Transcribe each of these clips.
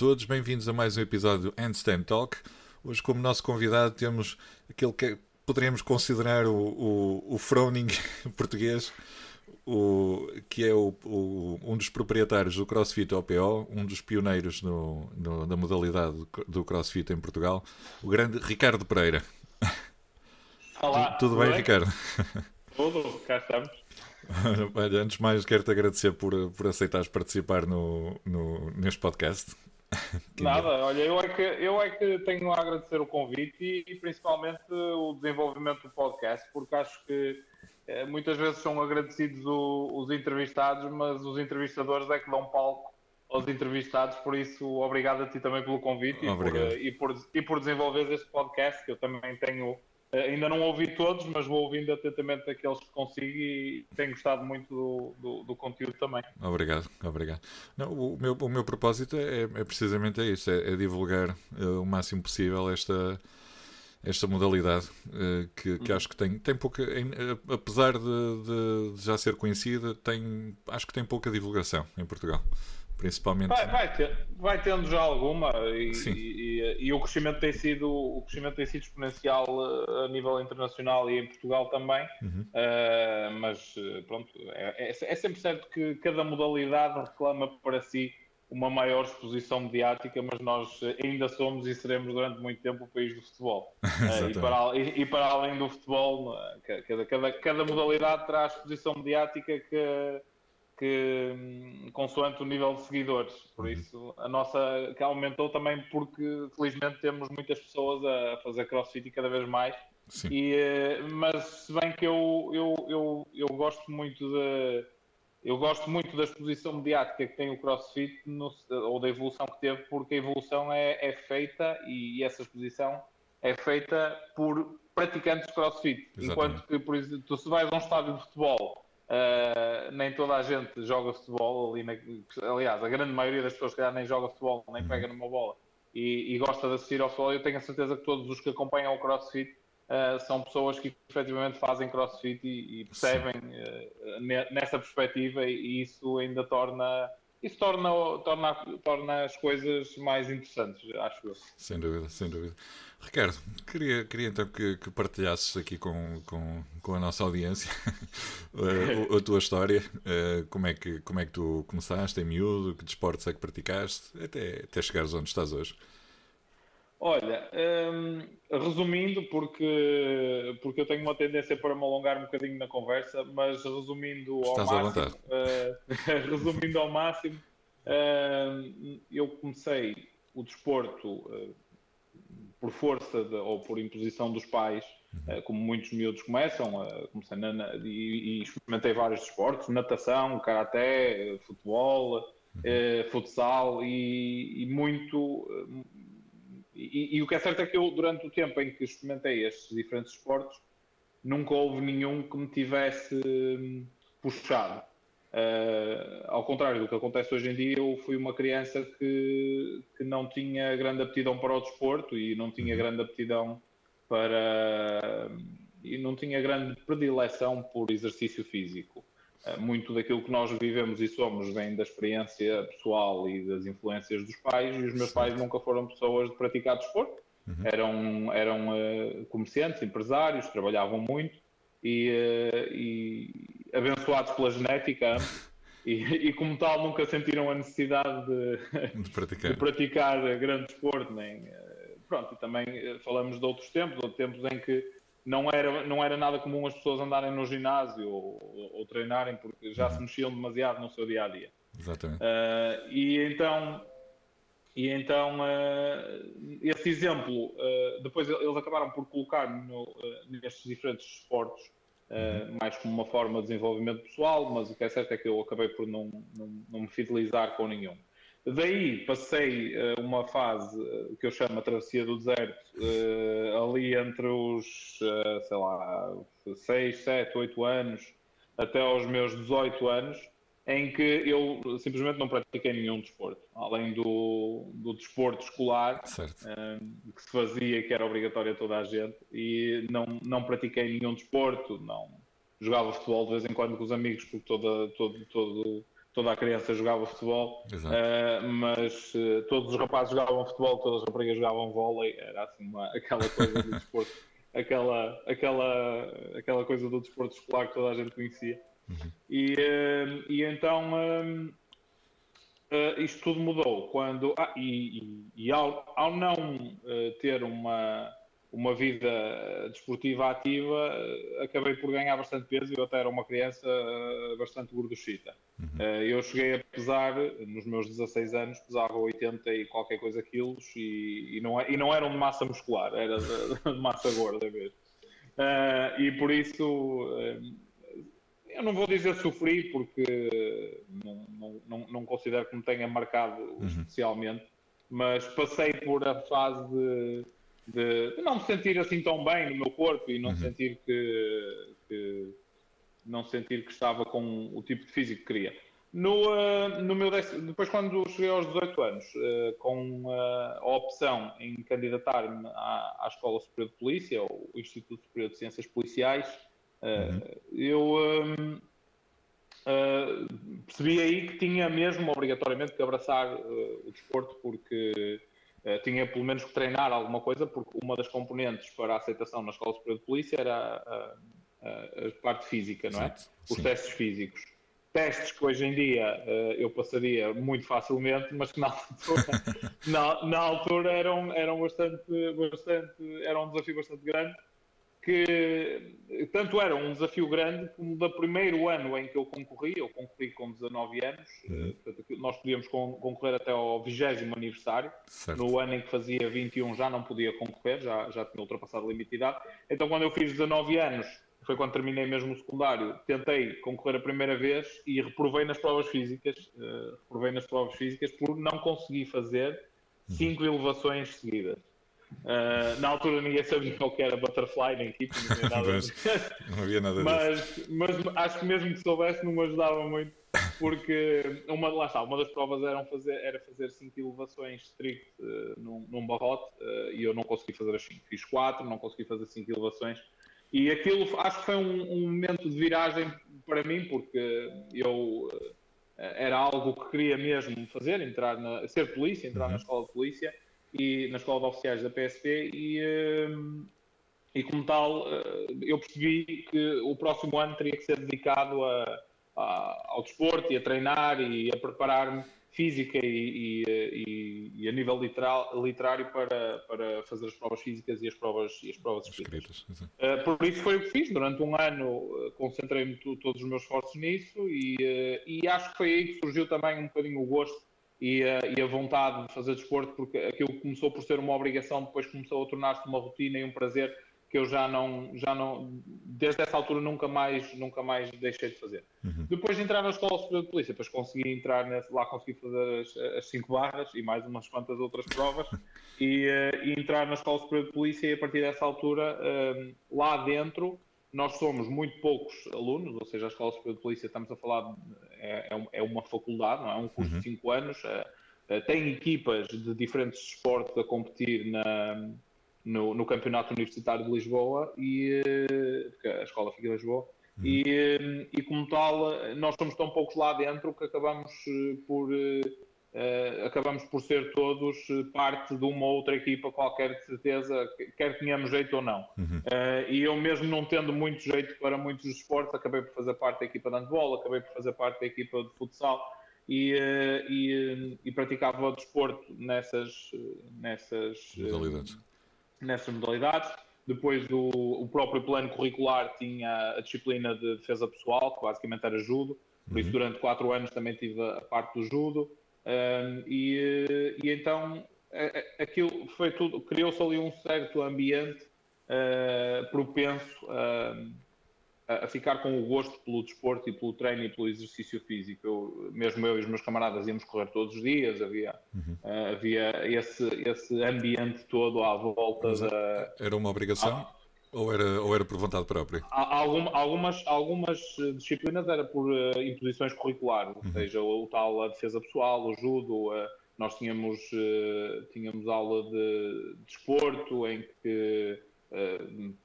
todos, bem-vindos a mais um episódio do Handstand Talk. Hoje, como nosso convidado, temos aquele que poderíamos considerar o, o, o Froning português, o, que é o, o, um dos proprietários do CrossFit OPO, um dos pioneiros no, no, na modalidade do CrossFit em Portugal, o grande Ricardo Pereira. Olá, tudo, tudo bem, bem, Ricardo? Tudo, cá estamos. Olha, antes de mais, quero-te agradecer por, por aceitares participar no, no, neste podcast. Nada, olha, eu é, que, eu é que tenho a agradecer o convite e, e principalmente o desenvolvimento do podcast, porque acho que eh, muitas vezes são agradecidos o, os entrevistados, mas os entrevistadores é que dão palco aos entrevistados, por isso obrigado a ti também pelo convite e por, eh, e por, e por desenvolver este podcast, que eu também tenho ainda não ouvi todos, mas vou ouvindo atentamente aqueles que consigo e tenho gostado muito do, do, do conteúdo também. Obrigado, obrigado. Não, o, meu, o meu propósito é, é precisamente isso, é, é divulgar uh, o máximo possível esta, esta modalidade uh, que, que uhum. acho que tem, tem pouca, em, apesar de, de, de, já ser conhecida, tem, acho que tem pouca divulgação em Portugal principalmente. Vai, vai, ter, vai tendo já alguma e, e, e, e, o crescimento tem sido o crescimento tem sido exponencial eh, a nível internacional e em Portugal também. Uhum. Uh, mas eh, pronto, é, é, é, sempre certo que cada modalidade reclama para si uma maior exposição mediática, mas nós ainda somos e seremos durante muito tempo o país do futebol. uh, e, para, e, para, além do futebol, cada, cada, cada modalidade terá a exposição mediática que que hum, consoante o nível de seguidores. Por uhum. isso, a nossa que aumentou também porque felizmente temos muitas pessoas a fazer crossfit e cada vez mais. E, eh, mas se bem que eu, eu, eu, eu gosto muito de eu gosto muito da exposição mediática que tem o CrossFit no, ou da evolução que teve, porque a evolução é, é feita e essa exposição é feita por praticantes de CrossFit. Exatamente. Enquanto que, por exemplo, tu se vais a um estádio de futebol Uh, nem toda a gente joga futebol ali na, aliás, a grande maioria das pessoas que nem joga futebol, nem pega numa bola e, e, gosta de assistir ao futebol. Eu tenho a certeza que todos os que acompanham o CrossFit uh, são pessoas que efetivamente fazem CrossFit e, e percebem uh, nessa perspectiva e, e isso ainda torna isso torna, torna, torna as coisas mais interessantes, acho eu. Sem dúvida, sem dúvida. Ricardo, queria, queria então que, que partilhasses aqui com, com, com a nossa audiência a, a, tua história, eh, como é, que, como é que tu começaste em miúdo, que desportos é que praticaste, até, até chegares onde estás hoje. Olha, hum, resumindo, porque, porque eu tenho uma tendência para me alongar um bocadinho na conversa, mas resumindo Estás ao máximo, uh, resumindo ao máximo, uh, eu comecei o desporto uh, por força de, ou por imposição dos pais, uhum. como muitos miúdos começam, comecei na, na, e, e, experimentei vários desportos, natação, karaté, futebol, uhum. futsal e, e muito e, e, o que é certo é que eu, durante o tempo em que experimentei estes diferentes esportes, nunca houve nenhum que me tivesse hum, puxado. Uh, ao contrário do que acontece hoje em dia, eu fui uma criança que, que não tinha grande aptidão para o desporto e não tinha uhum. grande aptidão para. e não tinha grande predileção por exercício físico. Eh, muito daquilo que nós vivemos e somos vem da experiência pessoal e das influências dos pais, e os meus pais nunca foram pessoas de praticar desporto, uhum. eram, eram uh, comerciantes, empresários, trabalhavam muito e, uh, e abençoados pela genética. E, e, como tal nunca sentiram a necessidade de, de praticar. de praticar grande desporto nem pronto e também falamos de outros tempos ou tempos em que não era, não era nada comum as pessoas andarem no ginásio ou, ou, ou treinarem porque já uhum. se mexiam demasiado no seu dia a dia. Exatamente. Uh, e então, e então uh, esse exemplo, uh, depois eles acabaram por colocar no, nestes diferentes esportes, uhum. mais como uma forma de desenvolvimento pessoal, mas o que é certo é que eu acabei por não, não, não me fidelizar com nenhum. Daí passei uh, uma fase uh, que eu chamo a travessia do deserto, uh, ali entre os, sei lá, 6, 7, 8 anos, até aos meus 18 anos, em que eu simplesmente não pratiquei nenhum desporto, além do, do desporto escolar que se fazia, que era obrigatório a toda a gente, e não, não pratiquei nenhum desporto, não jogava futebol de vez em quando com os amigos, porque toda, todo, todo toda a criança jogava futebol, uh, mas uh, todos os rapazes jogavam futebol, todas as raparigas jogavam vôlei, era assim uma, aquela coisa do desporto, aquela, aquela, aquela coisa do desporto escolar que toda a gente conhecia. Uhum. E, uh, e então isto tudo mudou quando ah, e, e, e ao, ao, não ter uma uma vida desportiva ativa, acabei por ganhar bastante peso e eu até era uma criança eh, bastante gorduchita. Uhum. Eh, eu cheguei a pesar, nos meus 16 anos, pesava 80 e qualquer coisa quilos e, e, não, é, e não eram de massa muscular, era de, de massa gorda mesmo. Uh, e por isso, eu não vou dizer sofri, porque não, não, não, não considero que me tenha marcado uhum. especialmente, mas passei por a fase de de, de, não me sentir assim tão bem no meu corpo e não uhum. sentir que, que, não sentir que estava com o tipo de físico que queria. No, uh, no meu depois quando cheguei aos 18 anos, uh, com uh, a opção em candidatar-me à, à, Escola Superior de Polícia, ou Instituto Superior de Ciências Policiais, uhum. eu um, percebi aí que tinha mesmo obrigatoriamente que abraçar o desporto, porque tinha pelo menos que treinar alguma coisa, porque uma das componentes para a aceitação na Escola Superior de Polícia era a, a, a parte física, não é? Os sim. testes físicos. Testes que hoje em dia uh, eu passaria muito facilmente, mas que na altura, na, na, altura eram, eram bastante, bastante, era um desafio bastante grande que tanto era um desafio grande como do primeiro ano em que eu concorri, eu concorri com 19 anos, uhum. nós podíamos concorrer até ao 20 aniversário, certo. no ano em que fazia 21 já não podia concorrer, já, já tinha ultrapassado a limite de idade, então quando eu fiz 19 anos, foi quando terminei mesmo o secundário, tentei concorrer a primeira vez e reprovei nas provas físicas, uh, reprovei nas provas físicas por não conseguir fazer uhum. cinco elevações seguidas. Uh, na altura ninguém sabia o que era butterfly equipe, não, nada não havia nada mas. Mas acho que mesmo que soubesse não me ajudava muito, porque uma, lá está, uma das provas era fazer, era fazer cinco elevações strict uh, num, num barrote uh, e eu não consegui fazer as 5. Fiz 4, não consegui fazer cinco elevações. E aquilo acho que foi um, um momento de viragem para mim, porque eu era algo que queria mesmo fazer, entrar na, ser polícia, entrar uhum. na escola de polícia e na escola de oficiais da PSP e, hum, e como tal eh, eu percebi que o próximo ano teria que ser dedicado a, a, ao desporto e a treinar e a preparar-me física e, e, e, a nível literal, literário para, para fazer as provas físicas e as provas, e as provas escritas. escritas uh, por isso foi o que fiz. Durante um ano uh, concentrei-me todos os meus esforços nisso e, uh, e acho que foi aí que surgiu também um bocadinho o gosto e a, e a, vontade de fazer desporto, porque aquilo começou por ser uma obrigação, depois começou a tornar-se uma rotina e um prazer que eu já não, já não, desde essa altura nunca mais, nunca mais deixei de fazer. Uhum. Depois de entrar na Escola Superior de Polícia, depois consegui entrar nesse, lá, consegui fazer as, as cinco barras e mais umas quantas outras provas e, uh, e, entrar na Escola Superior de Polícia e a partir dessa altura, uh, lá dentro, nós somos muito poucos alunos, ou seja, a Escola Superior de Polícia, estamos a falar, é, é, é uma faculdade, não é? um curso uhum. de 5 anos, é, tem equipas de diferentes esportes a competir na, no, no, Campeonato Universitário de Lisboa, e, porque a escola fica em Lisboa, uhum. e, e como tal, nós somos tão poucos lá dentro que acabamos eh, por Uh, acabamos por ser todos eh, parte de uma outra equipa qualquer de certeza, quer tenhamos jeito ou não. Uhum. Uh, e eu mesmo não tendo muito jeito para muitos esportes, acabei por fazer parte da equipa de handball, acabei por fazer parte da equipa de futsal e, uh, e, e praticava o desporto nessas, nessas modalidades. nessas modalidades. Depois o, o próprio plano curricular tinha a disciplina de defesa pessoal, que basicamente era judo, por uhum. isso durante quatro anos também tive a parte do judo. Um, e, e, então aquilo foi tudo, criou-se ali um certo ambiente uh, propenso a, a, ficar com o gosto pelo desporto e pelo treino e pelo exercício físico. Eu, mesmo eu e os meus camaradas íamos correr todos os dias, havia, uhum. uh, havia esse, esse ambiente todo à volta Mas da. Era uma obrigação? Ou era, ou era por vontade própria? algumas, algumas disciplinas era por uh, imposições curriculares, ou uhum. seja, o, o, tal a defesa pessoal, o judo, uh, nós tínhamos, uh, tínhamos aula de desporto de em que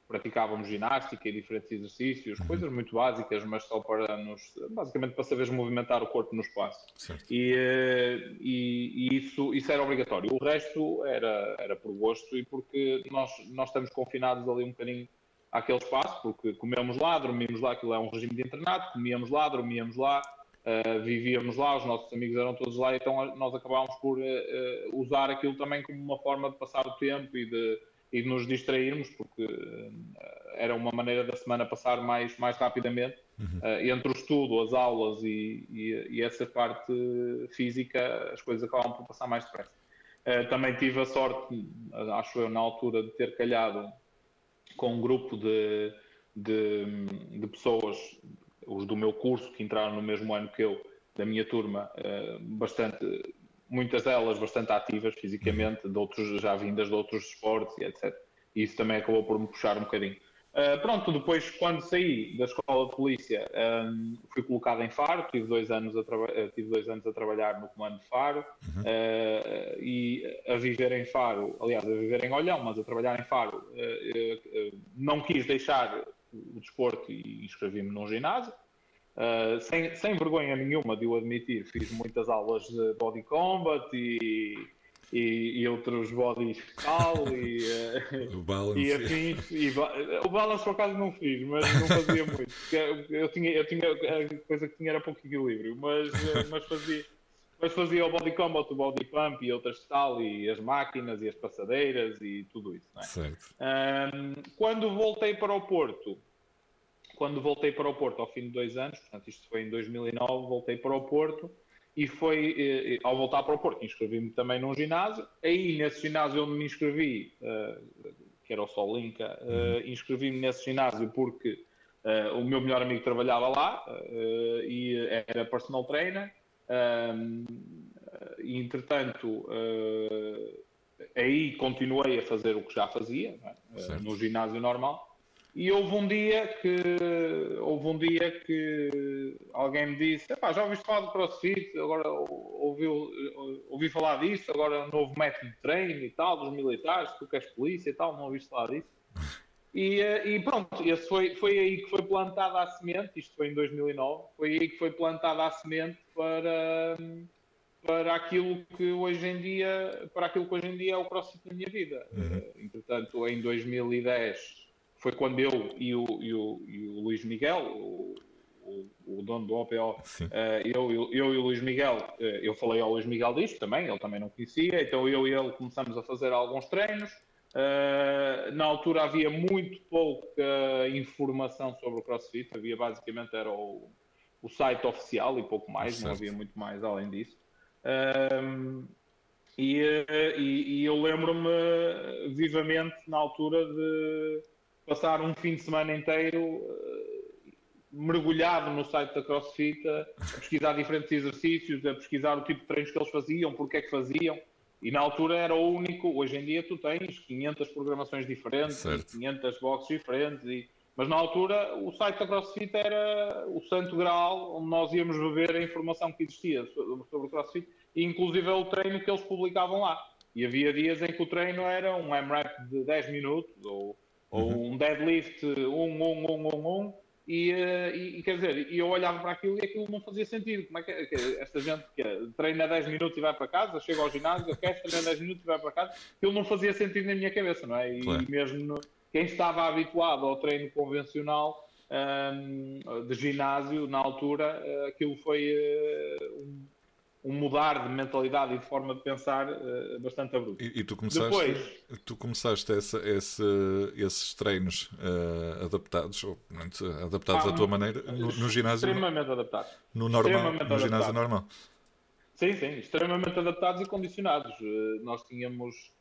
praticávamos ginástica e diferentes exercícios, uhum. coisas muito básicas, mas só para nos, basicamente para saberes movimentar o corpo no espaço. E, eh, e, e, isso, isso era obrigatório. O resto era, era por gosto e porque nós, nós estamos confinados ali um bocadinho àquele espaço, porque comemos lá, dormimos lá, aquilo é um regime de internato, comíamos lá, dormíamos lá, uh, vivíamos lá, os nossos amigos eram todos lá, então nós acabámos por uh, usar aquilo também como uma forma de passar o tempo e de, e de nos distrairmos, porque uh, era uma maneira da semana passar mais, mais rapidamente. Uhum. entre o estudo, as aulas e, e, e, essa parte física, as coisas acabam por passar mais depressa. também tive a sorte, acho eu, na altura, de ter calhado com um grupo de, de, de pessoas os do meu curso, que entraram no mesmo ano que eu, da minha turma, eh, bastante, muitas delas bastante ativas fisicamente, de outros, já vindas de outros esportes e etc. E isso também acabou por me puxar um bocadinho. Uh, pronto, depois, quando saí da escola de polícia, um, fui colocado em Faro, tive dois anos a, uh, tive dois anos a trabalhar no comando de Faro uhum. uh, e a viver em Faro, aliás, a viver em Olhão, mas a trabalhar em Faro, não quis deixar o desporto e inscrevi-me num ginásio. Uh, sem, sem vergonha nenhuma de o admitir, fiz muitas aulas de body combat e, e, e outros bodies tal e, uh, o balance. e afins. E, o balance por acaso não fiz, mas não fazia muito. Eu tinha, eu tinha, a coisa que tinha era pouco equilíbrio, mas, uh, mas fazia. Mas fazia o body combat, o body pump e outras tal, e as máquinas e as passadeiras e tudo isso. É? Um, quando voltei para o Porto, quando voltei para o Porto ao fim de dois anos, portanto isto foi em 2009, voltei para o Porto e foi, eh, ao voltar para o Porto, inscrevi-me também num ginásio. Aí, nesse ginásio onde me inscrevi, uh, que era o Solinca, uh, inscrevi-me nesse ginásio porque uh, o meu melhor amigo trabalhava lá e era personal trainer. e, entretanto, aí continuei a fazer o que já fazia, é? no ginásio normal. E houve um dia que houve um dia que alguém me disse, já ouviste falar do CrossFit, agora ouviu, ouvi falar disso, agora novo método de treino e tal, dos militares, tu que és polícia e tal, não ouviste falar disso. E, eh, e pronto, esse foi, foi aí que foi plantada a semente, isto foi em 2009, foi aí que foi plantada a semente para, para aquilo que hoje em dia, para aquilo que hoje em dia é o CrossFit na minha vida. Uhum. Entretanto, em 2010 foi quando eu e o, e o, e o Luís Miguel, o, o, o, dono do OPO, uh, eh, eu, eu, eu, e o Luís Miguel, uh, eu falei ao Luís Miguel disto também, ele também não conhecia, então eu e ele começamos a fazer alguns treinos. Uh, na altura havia muito pouca informação sobre o CrossFit, havia basicamente era o, o site oficial e pouco mais, certo. não havia muito mais além disso. E, e, e eu lembro-me vivamente na altura de passar um fim de semana inteiro uh, mergulhado no site da CrossFit, a, pesquisar diferentes exercícios, a pesquisar o tipo de treinos que eles faziam, porque é que faziam. E na altura era o único. Hoje em dia tu tens 500 programações diferentes, certo. 500 boxes diferentes. E, mas na altura o site da CrossFit era o santo graal onde nós íamos beber a informação que existia sobre o CrossFit e inclusive o treino que eles publicavam lá. E havia dias em que o treino era um MRAP de 10 minutos ou ou uhum. um deadlift um, um, um, um, um, e, eh, e, e, quer dizer, eu olhava para aquilo e aquilo não fazia sentido. Como é que, é, que esta gente que treina 10 minutos e vai para casa, chega ao ginásio, aquece, treina 10 minutos e vai para casa, aquilo não fazia sentido na minha cabeça, não é? E, claro. mesmo no, quem estava habituado ao treino convencional um, de ginásio, na altura, eh, aquilo foi uh, um um mudar de mentalidade e de forma de pensar uh, bastante abrupto. E, e, tu começaste, Depois, tu começaste essa, esse, esses treinos uh, adaptados, ou, adaptados ah, à tua maneira, no, no ginásio? Extremamente adaptados. No, normal, no ginásio normal? Sim, sim, extremamente adaptados e condicionados. Uh, nós tínhamos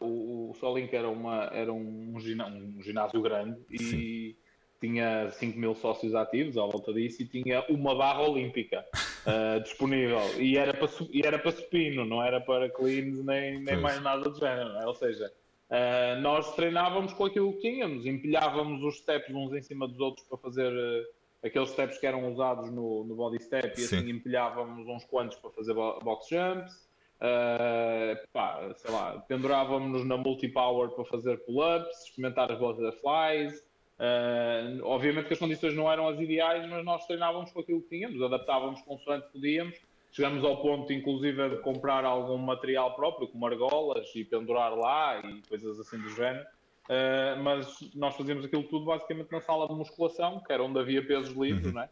o, o Solink era, uma, era um, um ginásio grande sim. e tinha 5 mil sócios ativos à volta disso e tinha uma barra olímpica uh, disponível e era, para, e era para supino, não era para cleans nem, nem mais nada do género. É? Ou seja, uh, nós treinávamos com aquilo que tínhamos, empilhávamos os steps uns em cima dos outros para fazer uh, aqueles steps que eram usados no, no body step e Sim. assim empilhávamos uns quantos para fazer box jumps. Pá, sei lá, pendurávamos-nos na multipower para fazer pull-ups, experimentar as butterflies. Uh, obviamente que as condições não eram as ideais, mas nós treinávamos com aquilo que tínhamos, adaptávamos consoante podíamos. Chegamos ao ponto, inclusive, de comprar algum material próprio, como argolas, e pendurar lá e coisas assim do género. Uh, mas nós fazíamos aquilo tudo basicamente na sala de musculação, que era onde havia pesos livres, uhum. é?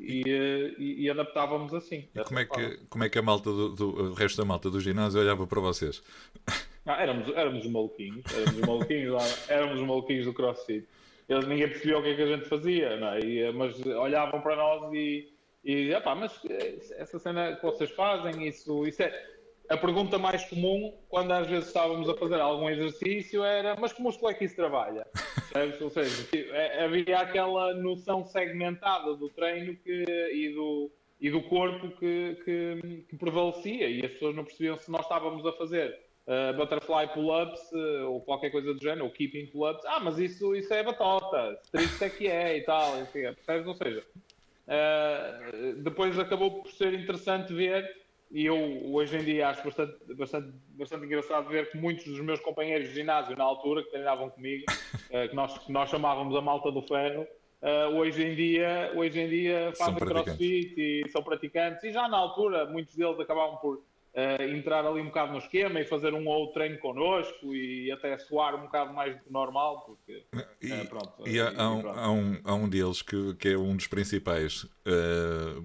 e, e, e, adaptávamos assim. E como é, que, como é que a malta do, do, o resto da malta do ginásio olhava para vocês? Ah, éramos, éramos os maluquinhos, éramos os maluquinhos, lá, éramos os maluquinhos do CrossFit. Eles, ninguém percebia o que é que a gente fazia, não é? E, mas olhavam para nós e, e epá, mas essa cena que vocês fazem, isso, isso é. A pergunta mais comum, quando às vezes estávamos a fazer algum exercício, era: mas que músculo é que isso trabalha? Ou seja, é, havia aquela noção segmentada do treino que, e, do, e do corpo que, que, que, prevalecia, e as pessoas não percebiam se nós estávamos a fazer uh, butterfly pull-ups uh, ou qualquer coisa do género, ou keeping pull-ups. Ah, mas isso, isso é batota, strict é que é e tal, enfim, percebes? Ou seja, uh, depois acabou por ser interessante ver e eu hoje em dia acho bastante, bastante, bastante engraçado ver que muitos dos meus companheiros de ginásio na altura, que treinavam comigo, que, nós, que nós chamávamos a malta do ferro, uh, hoje em dia, hoje em dia fazem crossfit e são praticantes, e já na altura muitos deles acabavam por uh, entrar ali um bocado no esquema e fazer um ou outro treino connosco e até suar um bocado mais do que normal, porque e, uh, pronto. E há, há, um, há, um, há um deles que, que é um dos principais uh,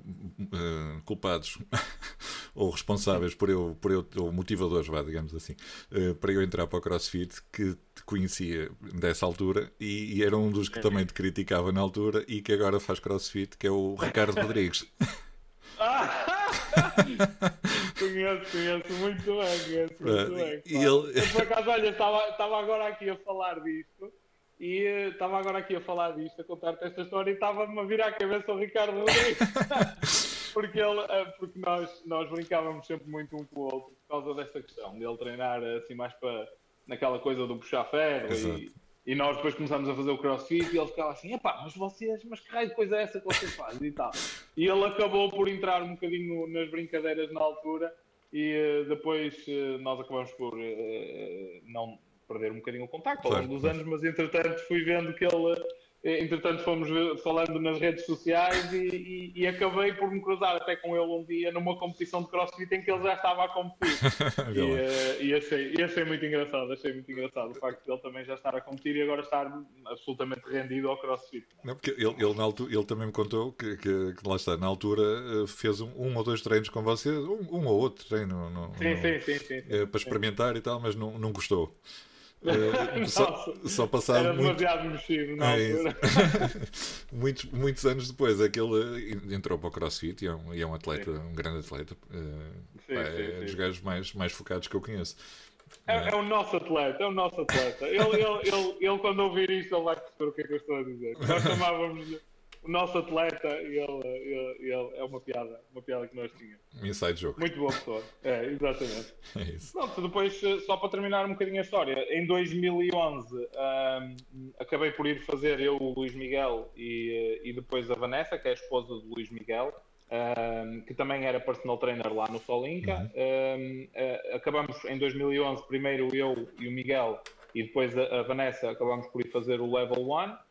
culpados ou responsáveis por eu, por eu ou motivadores, vá, digamos assim, para eu entrar para o CrossFit, que te conhecia dessa altura e, e era um dos que também te criticava na altura e que agora faz CrossFit, que é o Ricardo Rodrigues. Ah! conheço, conheço muito bem, conheço muito bem. E ele... Eu, por acaso, olha, estava, estava agora aqui a falar disto e estava agora aqui a falar disto, a contar-te esta história e estava-me a virar a cabeça o Ricardo Rodrigues. porque ele, eh, porque nós, nós brincávamos sempre muito um com o outro por causa desta questão, de ele treinar assim mais para naquela coisa do puxar ferro e e nós depois começámos a fazer o crossfit e ele ficava assim: epá, mas vocês, mas que raio de coisa é essa que vocês fazem e tal. E ele acabou por entrar um bocadinho nas brincadeiras na altura e uh, depois uh, nós acabamos por uh, não perder um bocadinho o contacto ao longo dos anos, mas entretanto fui vendo que ele Entretanto, fomos falando nas redes sociais e, e, e, acabei por me cruzar até com ele um dia numa competição de crossfit em que ele já estava a competir. e, uh, e, achei, e achei muito engraçado, achei muito engraçado o facto de ele também já estar a competir e agora estar absolutamente rendido ao crossfit. Não, porque ele, ele, na altura, ele também me contou que, que, que lá está, na altura eh, fez um, um, ou dois treinos com vocês, um, um ou outro treino no, sim, no, sim, sim, sim, eh, para experimentar e tal, mas não, não gostou. Uh, só, só passado Era muito... demasiado mexido na é muitos, muitos anos depois é que ele entrou para o CrossFit e é um, e é um atleta, sim. um grande atleta. Uh, sim, pá, sim, é dos gajos mais, mais focados que eu conheço. É, é, o nosso atleta, é o nosso atleta. Ele, ele, ele, ele, quando ouvir isto, ele vai perceber o que é que eu estou a dizer. Nós chamávamos o nosso atleta, ele, ele, ele, é uma piada, uma piada que nós tínhamos. Inside joke. Muito boa pessoa. É, exatamente. É isso. Pronto, depois, eh, só para terminar um bocadinho a história, em 2011 um, acabei por ir fazer eu, o Luís Miguel e, eh, e depois a Vanessa, que é a esposa do Luís Miguel. Um, que também era personal trainer lá no Solinca. Uhum. Um, eh, acabamos em 2011, primeiro eu e o Miguel, e depois a, a Vanessa, acabamos por ir fazer o Level 1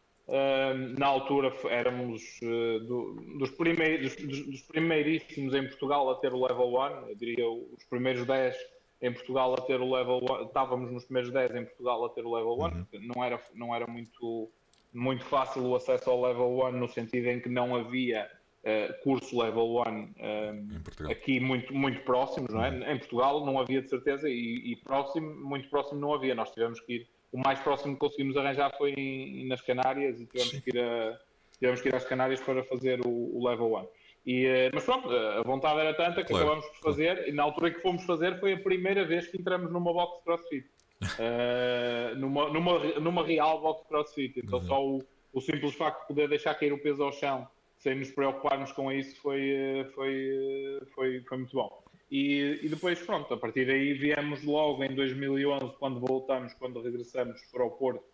na altura éramos uh, do, dos, primeiros, dos, dos, primeiríssimos em Portugal a ter o level 1, eu diria os primeiros 10 em Portugal a ter o level 1, estávamos nos primeiros 10 em Portugal a ter o level 1, uhum. não era, não era muito, muito fácil o acesso ao level 1 no sentido em que não havia uh, curso level 1 aqui muito, muito próximos, não é? Uhum. Em Portugal não havia de certeza e, e próximo, muito próximo não havia, nós tivemos que ir o mais próximo que conseguimos arranjar foi em, nas Canárias e tivemos que, ir a, tivemos que ir às Canárias para fazer o, o level 1. E, eh, mas pronto, a vontade era tanta que claro. acabamos por fazer, e na altura que fomos fazer foi a primeira vez que entramos numa box crossfit. uh, numa, numa, numa real box crossfit. Então uhum. só o, o simples facto de poder deixar cair o peso ao chão sem nos preocuparmos com isso foi, eh, foi, foi, foi muito bom. E, e, depois, pronto, a partir daí viemos logo em 2011, quando voltamos, quando regressamos para o Porto,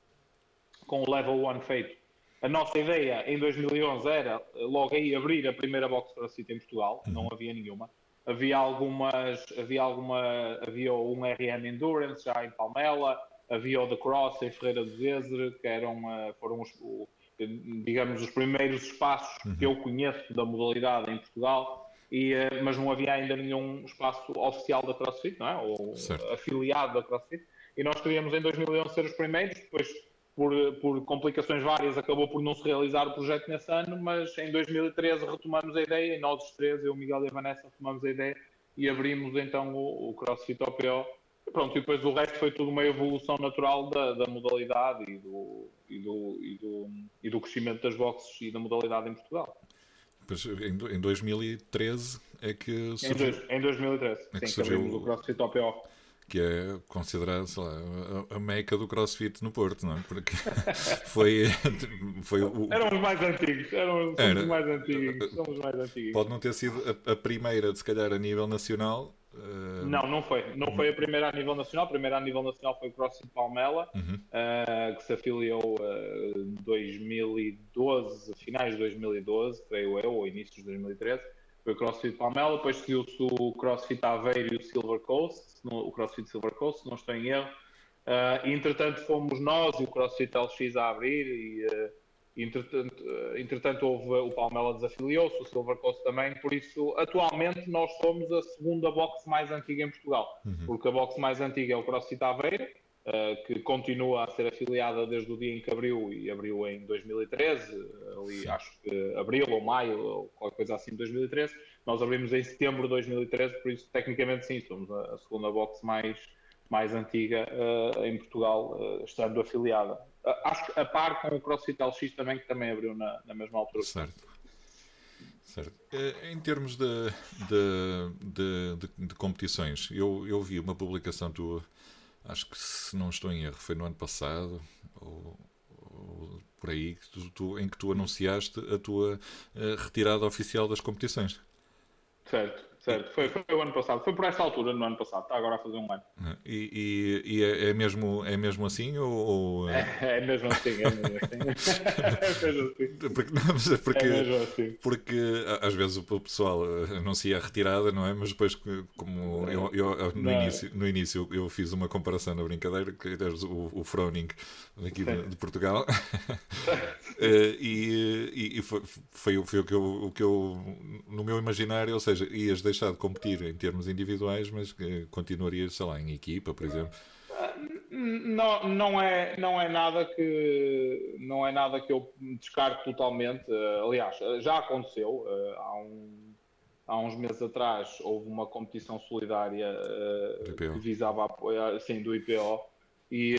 com o Level 1 feito. A nossa ideia em 2011 era logo aí abrir a primeira box CrossFit em Portugal, uhum. não havia nenhuma. havia algumas, havia alguma, havia um RM Endurance já em Palmela, havia o The Cross em Ferreira do Zezer, que eram, uh, foram os, digamos, os primeiros espaços uhum. que eu conheço da modalidade em Portugal, e, uh, mas não havia ainda nenhum espaço oficial da CrossFit, não é? Ou certo. afiliado da CrossFit, e nós queríamos em 2011 ser os primeiros, depois por, por complicações várias, acabou por não se realizar o projeto nesse ano, mas em 2013 retomamos a ideia, nós os três, eu, Miguel e a Vanessa, retomamos a ideia e abrimos então o, o CrossFit OPO. E pronto, e depois o resto foi tudo uma evolução natural da, da modalidade e do, e, do, e, do, e do crescimento das boxes e da modalidade em Portugal. Pois, em, 2013 é que surgiu... Em, dois, em 2013, é que sim, surgiu... que abrimos o CrossFit OPO que é considerado sei lá, a, a meca do crossfit no Porto, não é? Porque foi, foi o. Eram os mais antigos, eram Era, os mais antigos, somos mais antigos. Pode não ter sido a, a, primeira, se calhar, a nível nacional. Uh... Não, não foi. Não foi a primeira a nível nacional. A primeira a nível nacional foi o CrossFit Palmela, uhum. uh, que se afiliou em uh, 2012, finais de 2012, creio eu, ou inícios de 2013 foi o CrossFit Palmela, depois seguiu-se o CrossFit Aveiro e o Silver Coast, o CrossFit Silver Coast, se não estou em erro. Uh, entretanto, fomos nós e o CrossFit LX a abrir e, entretanto, uh, entretanto, houve o Palmela desafiliou-se, o Silver Coast também, por isso, atualmente, nós somos a segunda box mais antiga em Portugal, uhum. porque a box mais antiga é o CrossFit Aveiro, Uh, que continua a ser afiliada desde o dia em que abriu e abriu em 2013, ali Sim. acho que abril ou maio ou qualquer coisa assim de 2013. Nós abrimos em setembro de 2013, por isso tecnicamente sim, somos a, a segunda box mais, mais antiga uh, em Portugal, uh, estando afiliada. acho que a par com o CrossFit LX também, que também abriu na, na mesma altura. Certo. Certo. Em termos de, de, de, de, competições, eu, eu vi uma publicação tua acho que se não estou em erro, foi no ano passado, ou, ou por aí, tu, tu, em que tu anunciaste a tua uh, retirada oficial das competições. Certo. Certo, foi, foi o ano passado, foi por essa altura no ano passado, está agora a fazer um ano. E, e, e é, é, mesmo, é mesmo assim? Ou. É, é, mesmo assim, é mesmo assim. é mesmo assim. Porque, não, porque, é mesmo assim. porque às vezes o pessoal anuncia a retirada, não é? Mas depois, como eu, eu no, início, no início eu fiz uma comparação na brincadeira, que és o, o Froning aqui de, de, Portugal, eh, e, e, foi, foi, foi o, que eu, o que eu, no meu imaginário, ou seja, ias deixar de competir em termos individuais, mas continuaria, sei lá, em equipa, por exemplo? Não, não, é, não é nada que não é nada que eu descarte totalmente. Aliás, já aconteceu eh, há, um, há uns meses atrás houve uma competição solidária que visava apoiar sim, do IPO e,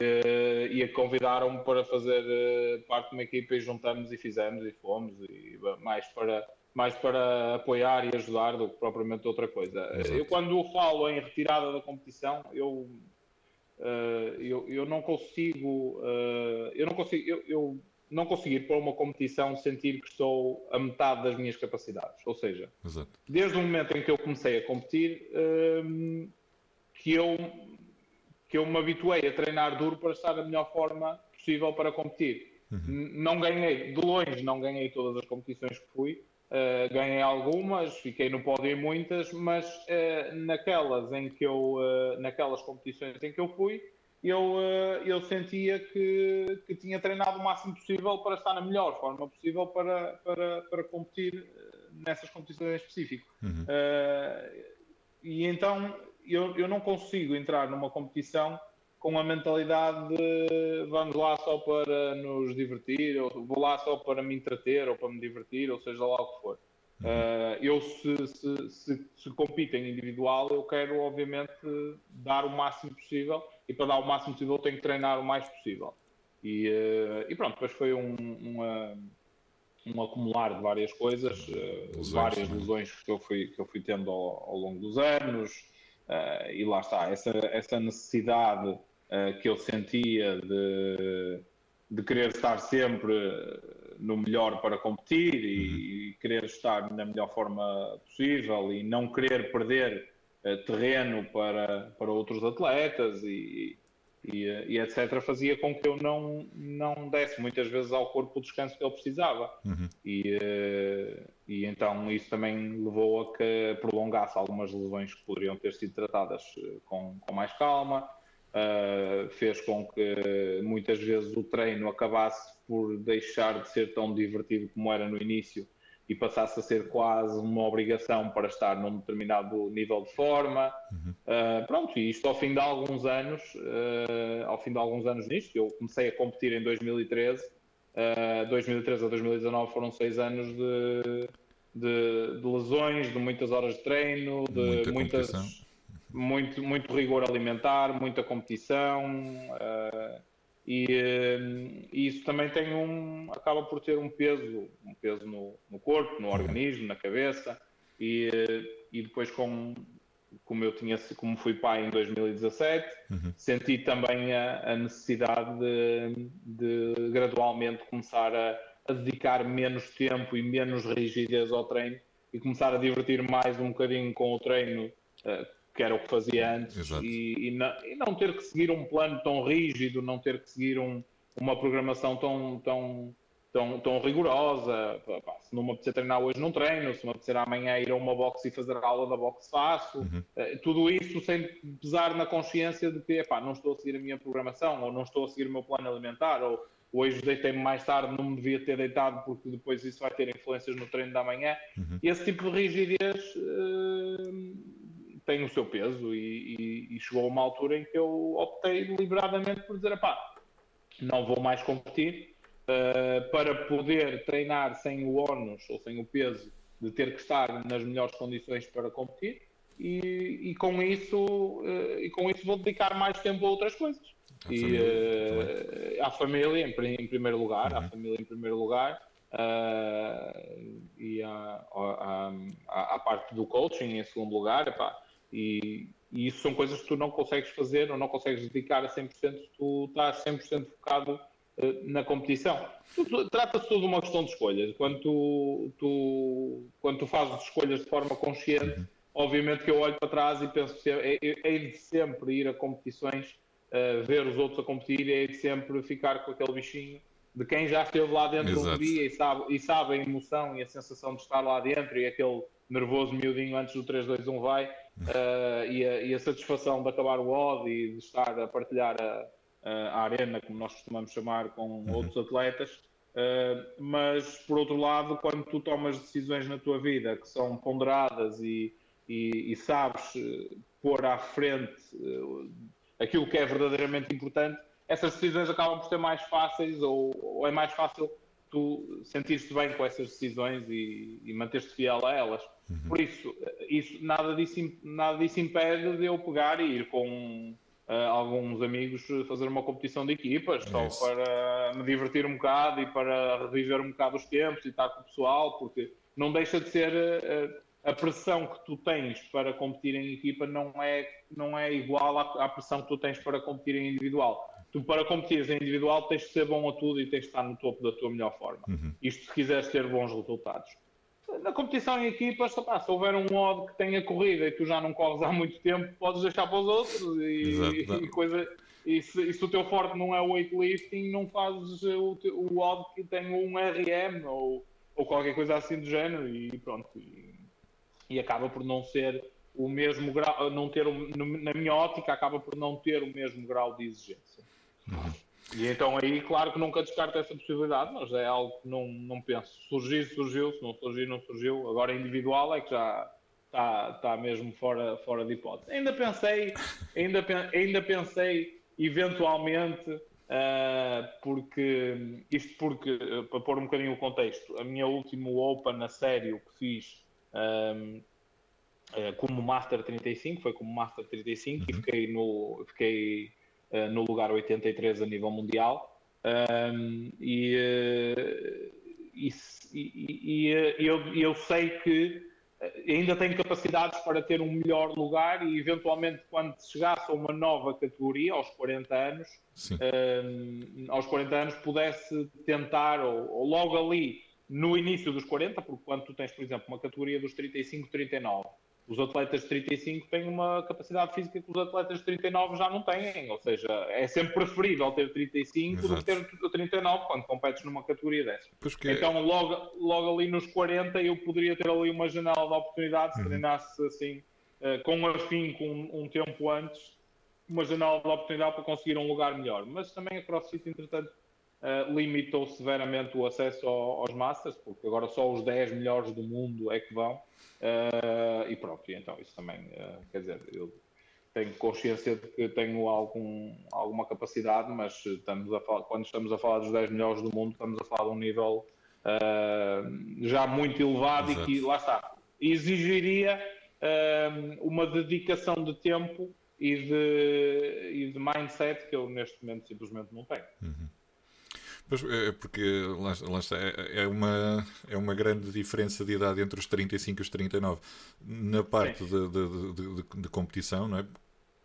e convidaram-me para fazer parte de uma equipa e juntamos e fizemos e fomos e mais para mais para apoiar e ajudar do que propriamente outra coisa. Exato. Eu quando falo em retirada da competição, eu uh, eu, eu não consigo uh, eu não consigo eu, eu não conseguir para uma competição sentir que estou a metade das minhas capacidades. Ou seja, Exato. desde o momento em que eu comecei a competir, uh, que eu que eu me habituei a treinar duro para estar da melhor forma possível para competir. Uhum. Não ganhei, de longe, não ganhei todas as competições que fui, Uh, ganhei algumas, fiquei no pódio em muitas, mas uh, naquelas em que eu, uh, naquelas competições em que eu fui, eu, eu sentia que, que tinha treinado o máximo possível para estar na melhor forma possível para, para, para competir nessas competições em específico. Uhum. e então eu, eu não consigo entrar numa competição com a mentalidade de vamos lá só para nos divertir, ou vou lá só para me entreter, ou para me divertir, ou seja lá o que for. Uhum. Uh, eu, se, se, se, se compito em individual, eu quero, obviamente, dar o máximo possível, e para dar o máximo possível, tenho que treinar o mais possível. E, uh, e pronto, depois foi um, uma, um acumular de várias coisas, uh, várias lesões que eu fui, que eu fui tendo ao, ao longo dos anos, e lá está, essa, essa necessidade uh, que eu sentia de, de querer estar sempre no melhor para competir e, uhum. e, querer estar na melhor forma possível e não querer perder uh, terreno para, para outros atletas e, e, e, etc., fazia com que eu não, não desse muitas vezes ao corpo o descanso que ele precisava. Uhum. E, uh, e então isso também levou a que prolongasse algumas lesões que poderiam ter sido tratadas eh, com, com mais calma, uh, fez com que muitas vezes o treino acabasse por deixar de ser tão divertido como era no início e passasse a ser quase uma obrigação para estar num determinado nível de forma. Uhum. Uh, pronto, e isto ao fim de alguns anos, uh, ao fim de alguns anos nisto, eu comecei a competir em 2013, uh, 2013 a 2019 foram seis anos de, de, de lesões, de muitas horas de treino, de Muita muitas, muito, muito rigor alimentar, muita competição. Uh, e, e, isso também tem um acaba por ter um peso um peso no, no corpo no organismo na cabeça e, eh, e depois com como eu tinha como fui pai em 2017 uhum. senti também a, a necessidade de, de, gradualmente começar a, a, dedicar menos tempo e menos rigidez ao treino e começar a divertir mais um bocadinho com o treino uh, que era o que fazia antes, e, e, não, e, não, ter que seguir um plano tão rígido, não ter que seguir um, uma programação tão, tão, tão, tão rigorosa. Pá, se não me apetecer treinar hoje, não treino. Se me apetecer amanhã ir a uma box e fazer a aula da box, faço. Uhum. Uh, tudo isso sem pesar na consciência de que epá, não estou a seguir a minha programação, ou não estou a seguir o meu plano alimentar, ou hoje deitei-me mais tarde, não me devia ter deitado porque depois isso vai ter influências no treino da manhã. Uhum. Esse tipo de rigidez. Uh, tem o seu peso e, e, e, chegou a uma altura em que eu optei deliberadamente por dizer, pá, não vou mais competir uh, para poder treinar sem o ónus ou sem o peso de ter que estar nas melhores condições para competir e, e com isso uh, e com isso vou dedicar mais tempo a outras coisas a e família, uh, à família em, em primeiro lugar uhum. à família em primeiro lugar Uh, e a, a, a, a, parte do coaching em segundo lugar, epá, e, e, isso são coisas que tu não consegues fazer ou não consegues dedicar a 100%, tu estás 100% focado uh, na competição. Trata-se tudo de uma questão de escolhas. Quando tu, tu, quando tu fazes escolhas de forma consciente, uhum. obviamente que eu olho para trás e penso que é, é, é de sempre ir a competições, uh, ver os outros a competir, é de sempre ficar com aquele bichinho de quem já esteve lá dentro Exato. um dia e sabe, e sabe a emoção e a sensação de estar lá dentro e aquele nervoso miudinho antes do 3, 2, 1 vai uh, e, a, e, a, satisfação de acabar o odd e de estar a partilhar a, a arena, como nós costumamos chamar, com uhum. outros atletas. Uh, mas, por outro lado, quando tu tomas decisões na tua vida que são ponderadas e, e, e sabes uh, pôr à frente aquilo que é verdadeiramente importante, essas decisões acabam por ser mais fáceis ou, ou é mais fácil tu sentir-te bem com essas decisões e, e manter-te fiel a elas. Uhum. Por isso, isso nada, disso, nada disso impede de eu pegar e ir com uh, alguns amigos fazer uma competição de equipas, só isso. para me divertir um bocado e para reviver um bocado os tempos e estar com o pessoal, porque não deixa de ser uh, a pressão que tu tens para competir em equipa não é, não é igual à, à pressão que tu tens para competir em individual tu para competir em individual tens de ser bom a tudo e tens de estar no topo da tua melhor forma. Uhum. Isto se quiseres ter bons resultados. Na competição em equipas, se houver um modo que tenha corrida e tu já não corres há muito tempo, podes deixar para os outros e, e coisa. E se, e se, o teu forte não é o weightlifting, não fazes o, o odd que tem um RM ou, ou qualquer coisa assim do género e pronto. E, e acaba por não ser o mesmo grau, não ter, na minha ótica, acaba por não ter o mesmo grau de exigência. Uhum. E então aí, claro que nunca descarto essa possibilidade, mas é algo que não, não penso. Surgir, surgiu, se não surgir, não surgiu. Agora individual é que já está, está mesmo fora, fora de hipótese. Ainda pensei, ainda, ainda pensei eventualmente, uh, porque isto porque, uh, para pôr um bocadinho o contexto, a minha última Open a sério que fiz um, uh, como Master 35, foi como Master 35 uhum. e fiquei no. Fiquei, eh, no lugar 83 a nível mundial. Um, e, uh, e, e, e eu, eu, sei que ainda tenho capacidades para ter um melhor lugar e eventualmente quando chegasse a uma nova categoria aos 40 anos um, aos 40 anos pudesse tentar ou, ou, logo ali no início dos 40 porque quando tu tens por exemplo uma categoria dos 35, 39 os atletas de 35 têm uma capacidade física que os atletas de 39 já não têm, ou seja, é sempre preferível ter 35 Exato. do que ter 39 quando competes numa categoria dessa. Então, logo, logo ali nos 40, eu poderia ter ali uma janela de oportunidade se uhum. treinasse assim, uh, com afinco um, um tempo antes, uma janela de oportunidade para conseguir um lugar melhor. Mas também a CrossFit, entretanto, uh, limitou severamente o acesso ao, aos Masters, porque agora só os 10 melhores do mundo é que vão. Uh, e pronto, e então isso também, uh, quer dizer, eu tenho consciência de que tenho algum, alguma capacidade, mas estamos a falar, quando estamos a falar dos 10 melhores do mundo, estamos a falar de um nível já muito elevado Exato. e que, lá está, exigiria uma dedicação de tempo e de, e de mindset que eu neste momento simplesmente não tenho. Uhum. Pois, é, porque lá, lá está, é, uma, é uma grande diferença de idade entre os 35 e os 39. Na parte de, de, de, de, competição, não é?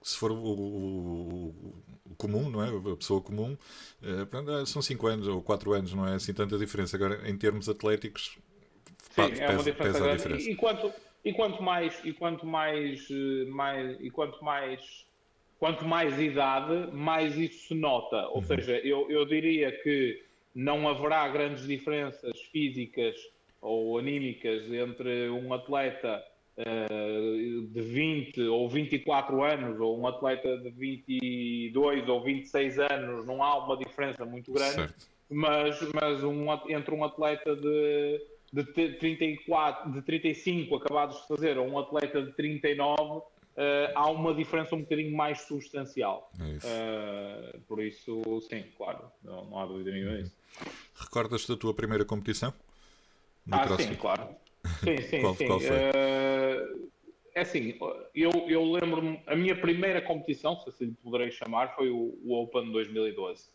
Se for o, o, o, comum, não é? A pessoa comum, é, são 5 anos ou 4 anos, não é assim tanta diferença. Agora, em termos atléticos, Sim, pesa, é uma diferença pesa a diferença. E, e, quanto, e quanto mais, e quanto mais, eh, mais, e quanto mais quanto mais idade, mais isso se nota. Ou uhum. seja, eu, eu diria que não haverá grandes diferenças físicas ou anímicas entre um atleta uh, de 20 ou 24 anos ou um atleta de 22 ou 26 anos, não há uma diferença muito grande, certo. mas, mas um, entre um atleta de, de 34, de 35 acabados de fazer ou um atleta de 39 Uh, há uma diferença um bocadinho mais substancial. É uh, por isso, sim, claro, não, não há dúvida nenhuma disso. Recordas-te da tua primeira competição? ah, CrossFit? sim, claro. Sim, sim, qual, sim. Qual foi? Uh, é assim, eu, eu lembro-me, a minha primeira competição, se assim poderei chamar, foi o, o Open 2012.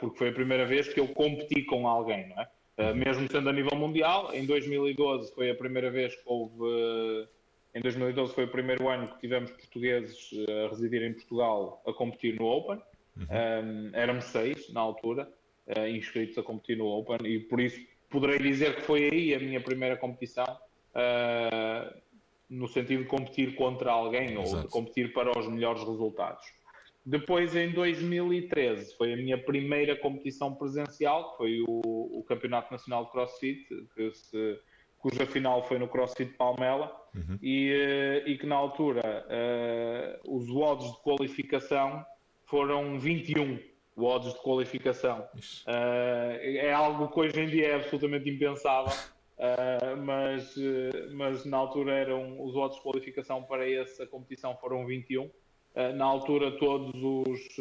porque foi a primeira vez que eu competi com alguém, não é? Uhum. mesmo sendo a nível mundial, em 2012 foi a primeira vez que houve em 2012 foi o primeiro ano que tivemos portugueses eh, a residir em Portugal a competir no Open. Uhum. Um, éramos seis na altura, uh, inscritos a competir no Open, e por isso poderei dizer que foi aí a minha primeira competição, uh, no sentido de competir contra alguém Exato. ou de competir para os melhores resultados. Depois, em 2013, foi a minha primeira competição presencial, que foi o, o Campeonato Nacional de CrossFit, se cuja final foi no CrossFit Palmela, uhum. e, eh, e, que na altura uh, os odds de qualificação foram 21 odds de qualificação. Uh, é algo que hoje em dia é absolutamente impensável, uh, mas, mas na altura eram os odds de qualificação para essa competição foram 21. na altura todos os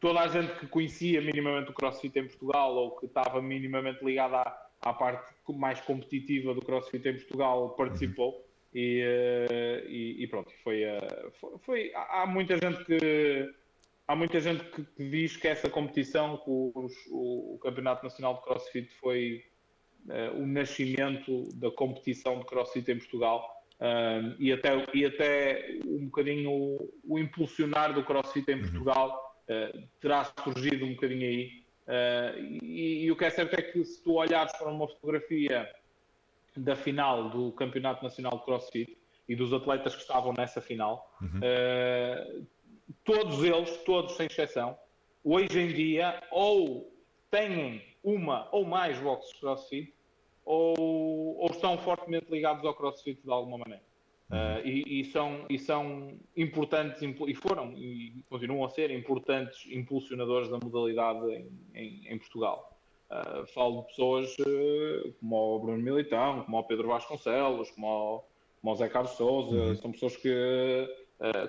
toda a gente que conhecia minimamente o CrossFit em Portugal ou que estava minimamente ligado à à parte mais competitiva do CrossFit em Portugal participou uhum. E, uh, e, e, pronto, foi, uh, foi, foi, há muita gente que há muita gente que, que diz que essa competição, o, o, o, Campeonato Nacional de CrossFit foi uh, o nascimento da competição de CrossFit em Portugal e, até, e até um bocadinho o, o impulsionar do CrossFit em uhum. Portugal terá surgido um bocadinho aí Uh, e, e, o que é certo é que se tu olhares para uma fotografia da final do Campeonato Nacional de CrossFit e dos atletas que estavam nessa final, uhum. uh, todos eles, todos sem exceção, hoje em dia ou têm uma ou mais boxes CrossFit ou, ou estão fortemente ligados ao CrossFit de alguma maneira. Uh, e, e, são, e são importantes, e foram e continuam a ser importantes impulsionadores da modalidade em, em, em Portugal. Uh, falo de pessoas uh, como o Bruno Militão, como o Pedro Vasconcelos, como o, como o Zé Carlos Souza, uhum. são pessoas que,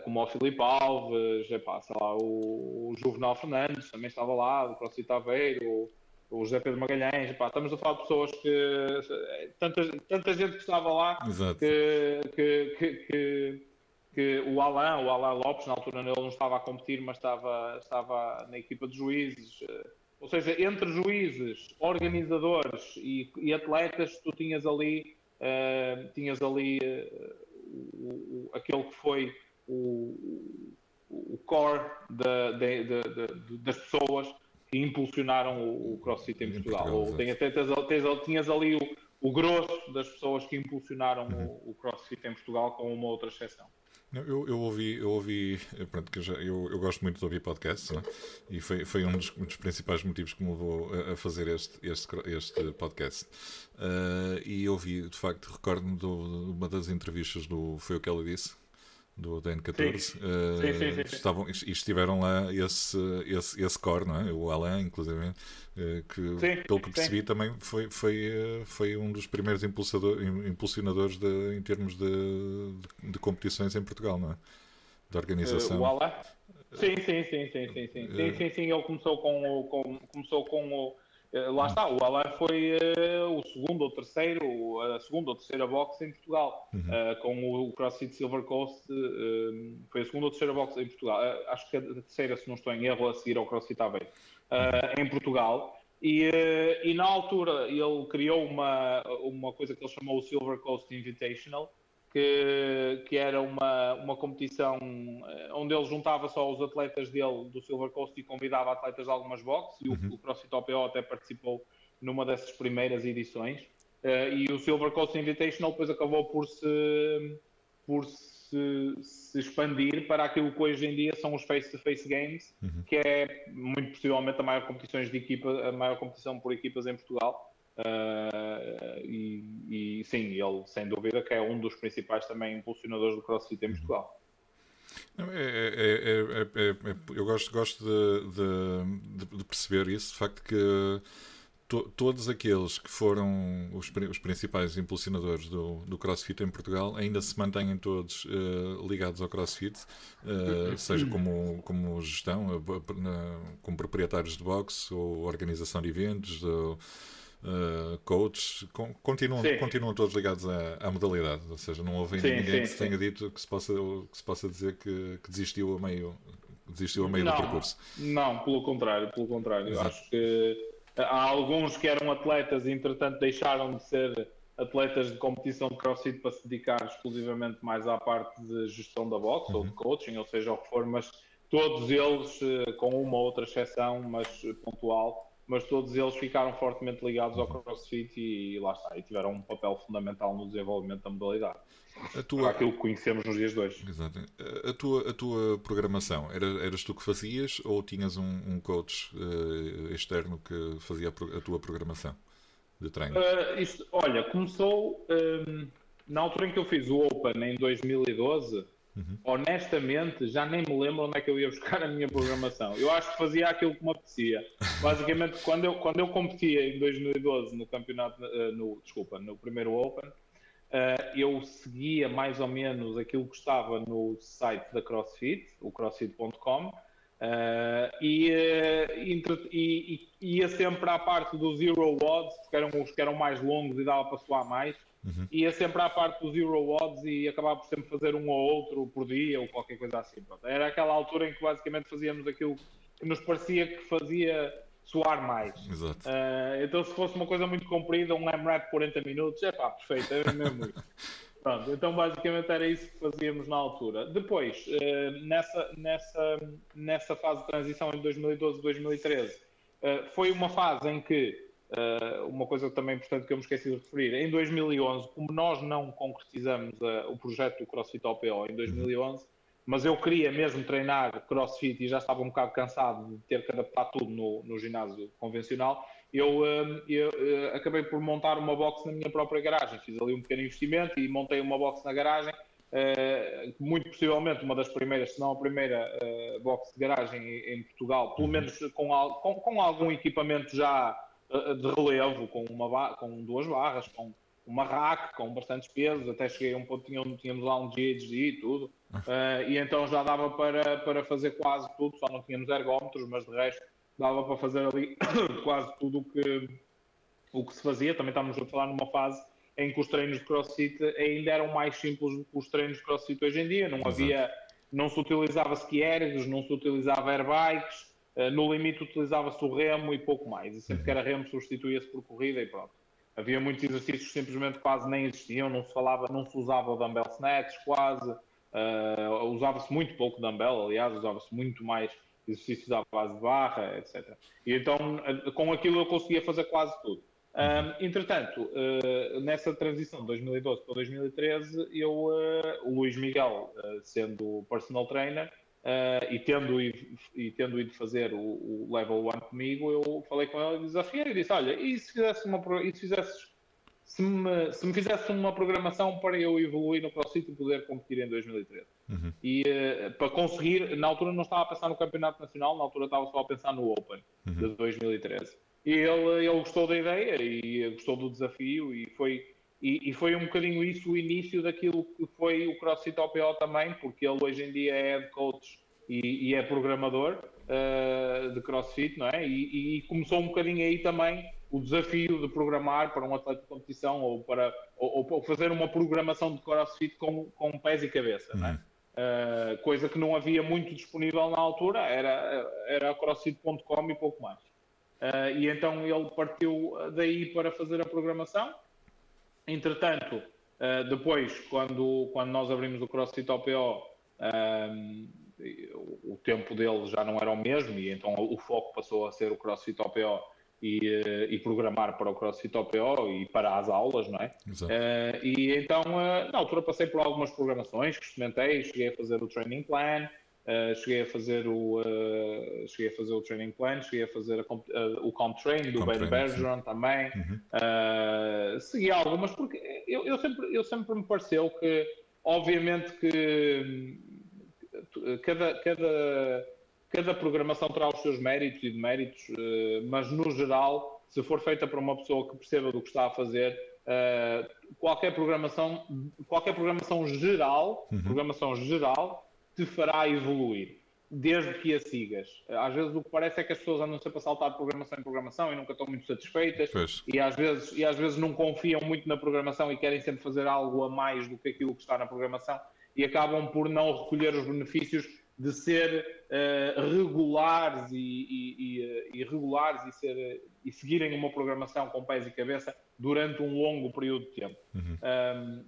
como o Filipe Alves, epá, sei lá, o, o Juvenal Fernandes também estava lá, do CrossFit Aveiro, o José Pedro Magalhães, pá, estamos a falar de pessoas que tanta, tanta gente que estava lá que, que, que, que, que, o Alain, o Alain Lopes, na altura ele não estava a competir, mas estava, estava na equipa de juízes. Ou seja, entre juízes, organizadores e, e atletas, tu tinhas ali, uh, tinhas ali uh, o, o, aquele que foi o, o core de, de, de, das pessoas que impulsionaram o, CrossFit em Portugal. Ou tem, até, tens, tinhas ali o, o grosso das pessoas que impulsionaram uhum. o, o CrossFit em Portugal, com uma outra exceção. Eu, eu ouvi, eu ouvi pronto, que eu, já, eu, eu, gosto muito de ouvir podcasts né? e foi, foi um dos, um dos, principais motivos que me levou a, a fazer este, este, este podcast. Uh, e ouvi, de facto, recordo-me de uma das entrevistas do. Foi o que ela disse, do DN14, sim. Uh, sim, sim, estavam, e estiveram lá esse, esse, esse core, não é? o Alain, inclusive, uh, que pelo que percebi também foi, foi, uh, foi um dos primeiros impulsionadores de, em termos de, de, de, competições em Portugal, não é? Da organização. o Alain? Sim, sim, sim, sim, sim, sim. sim, sim, sim, ele começou com, com, começou com o eh, lá está, o Alain foi uh, o segundo ou terceiro, a segunda ou terceira box em Portugal, uhum. uh, com o CrossFit Silver Coast, uh, foi a segunda ou terceira box em Portugal, acho que a terceira, se não estou em erro, a seguir ao CrossFit Aveiro, uhum. em Portugal. E, e, na altura ele criou uma, uma coisa que ele chamou o Silver Coast Invitational, que, que era uma, uma competição eh, onde ele juntava só os atletas dele do Silver Coast e convidava atletas de algumas boxes, e uhum. o, o CrossFit OPO até participou numa dessas primeiras edições. Uh, e o Silver Coast Invitational depois acabou por se, por se, se, expandir para aquilo que hoje em dia são os face-to-face -face games, uhum. que é muito possivelmente a maior competição de equipa, a maior competição por equipas em Portugal. Uh, e, e, sim, ele sem dúvida que é um dos principais também impulsionadores do CrossFit em Portugal. É, é, é, eu gosto, gosto de, de, de, perceber isso, de facto que to, todos aqueles que foram os, os principais impulsionadores do, do, CrossFit em Portugal ainda se mantêm todos uh, ligados ao CrossFit, uh, seja como, como gestão, como proprietários de boxe ou organização de eventos. Ou, uh, coaches, continuam, continuam todos ligados à, à, modalidade, ou seja, não houve sim, ninguém sim, que se tenha dito que se possa, que se possa dizer que, que desistiu a meio, desistiu a meio não, do percurso. Não, pelo contrário, pelo contrário. Exato. Acho que há alguns que eram atletas e entretanto deixaram de ser atletas de competição de crossfit para se dedicar exclusivamente mais à parte de gestão da boxe uhum. ou de uhum. coaching, ou seja, o que for, mas todos eles, eh, com uma ou outra exceção, mas pontual, mas todos eles ficaram fortemente ligados ao CrossFit e, e lá está, e tiveram um papel fundamental no desenvolvimento da modalidade. A tua... aquilo que conhecemos nos dias de hoje. Exato. A tua, a tua programação, era, eras tu que fazias ou tinhas um, um coach uh, externo que fazia a, a, tua programação de treino? Uh, isto, olha, começou um, na altura em que eu fiz o Open em 2012 Uhum. Honestamente, já nem me lembro onde é que eu ia buscar a minha programação. Eu acho que fazia aquilo que me apetecia. Basicamente, quando eu, quando eu competia em 2012 no campeonato, uh, no, desculpa, no primeiro Open, uh, eu seguia mais ou menos aquilo que estava no site da CrossFit, o crossfit.com, uh, e, e, e, ia sempre à parte do Zero Odds, porque eram os que eram mais longos e dava para soar mais. Uhum. Ia sempre à parte dos Zero Odds e acabava por sempre fazer um ou outro por dia ou qualquer coisa assim. Pronto. Era aquela altura em que basicamente fazíamos aquilo que nos parecia que fazia soar mais. Uh, então, se fosse uma coisa muito comprida, um AMRAP de 40 minutos, é pá, perfeito, era mesmo isso. Pronto, então basicamente era isso que fazíamos na altura. Depois, uh, nessa, nessa, nessa fase de transição em 2012-2013, uh, foi uma fase em que Uh, uma coisa também importante que eu me esqueci de referir, em 2011, como nós não concretizamos uh, o projeto do CrossFit OPO em 2011, mas eu queria mesmo treinar CrossFit e já estava um bocado cansado de ter que adaptar tudo no, no ginásio convencional, eu, uh, eu acabei por montar uma box na minha própria garagem. Fiz ali um pequeno investimento e montei uma box na garagem, muito possivelmente uma das primeiras, se não a primeira box de garagem em, em Portugal, pelo menos com, com, com algum equipamento já de relevo, com, uma com duas barras, com uma rack, com bastantes pesos, até cheguei a um ponto onde tínhamos lá um GHD e tudo, uh, e então já dava para, para fazer quase tudo, só não tínhamos ergómetros, mas de resto dava para fazer ali quase tudo o que, o que se fazia. Também estávamos a falar numa fase em que os treinos de crossfit ainda eram mais simples do que os treinos de crossfit hoje em dia, não havia, não se utilizava ski ergos, não se utilizava airbikes, eh, no limite utilizava-se o remo e pouco mais. E sempre que era remo substituía-se por corrida e pronto. Havia muitos exercícios que simplesmente quase nem existiam, não se falava, não se usava dumbbell snatch quase, uh, usava-se muito pouco dumbbell, aliás, usava-se muito mais exercícios à base de barra, etc. E então, eh, com aquilo eu conseguia fazer quase tudo. Um, entretanto, uh, nessa transição de 2012 para 2013, eu, uh, o Luís Miguel, sendo personal trainer e, tendo ido, e tendo ido fazer o, o Level 1 comigo, eu falei com ele e desafiei e disse: Olha, e se fizesse uma. E se fizesses se me, se me fizesse uma programação para eu evoluir no CrossFit e poder competir em 2013. Uhum. E uh, para conseguir, na altura não estava a pensar no Campeonato Nacional, na altura estava só a pensar no Open uhum. de 2013. E ele, ele gostou da ideia e gostou do desafio e foi, e, e, foi um bocadinho isso o início daquilo que foi o CrossFit OPO também, porque ele hoje em dia é head coach e, e é programador uh, de CrossFit, não é? E, e, começou um bocadinho aí também o desafio de programar para um atleta de competição ou para ou, ou fazer uma programação de CrossFit com, com pés e cabeça, uhum. não é? Uh, coisa que não havia muito disponível na altura, era, era crossfit.com e pouco mais. Uh, e então ele partiu daí para fazer a programação. Entretanto, uh, depois, quando, quando nós abrimos o CrossFit OPO, o tempo dele já não era o mesmo, e então o foco passou a ser o CrossFit OPO e, e programar para o CrossFit OPO e para as aulas, não é? Uh, e então, uh, na altura, passei por algumas programações que experimentei, cheguei a fazer o training plan, Uh, cheguei a fazer o uh, cheguei a fazer o training plan, cheguei a fazer a, uh, o comp train do Ben Bergeron também. Uhum. segui algumas porque eu, eu, sempre eu sempre me pareceu que obviamente que cada cada cada programação terá os seus méritos e deméritos, mas no geral, se for feita por uma pessoa que perceba do que está a fazer, qualquer programação qualquer programação geral, uhum. programação geral te fará evoluir, desde que a sigas. Às vezes o que parece é que as pessoas andam sempre a saltar de programação em programação e nunca estão muito satisfeitas e às, vezes, e às vezes não confiam muito na programação e querem sempre fazer algo a mais do que aquilo que está na programação e acabam por não recolher os benefícios de ser uh, regulares e, e, e, eh, e, regulares e, ser, e seguirem uma programação com pés e cabeça durante um longo período de tempo. Uhum. Um,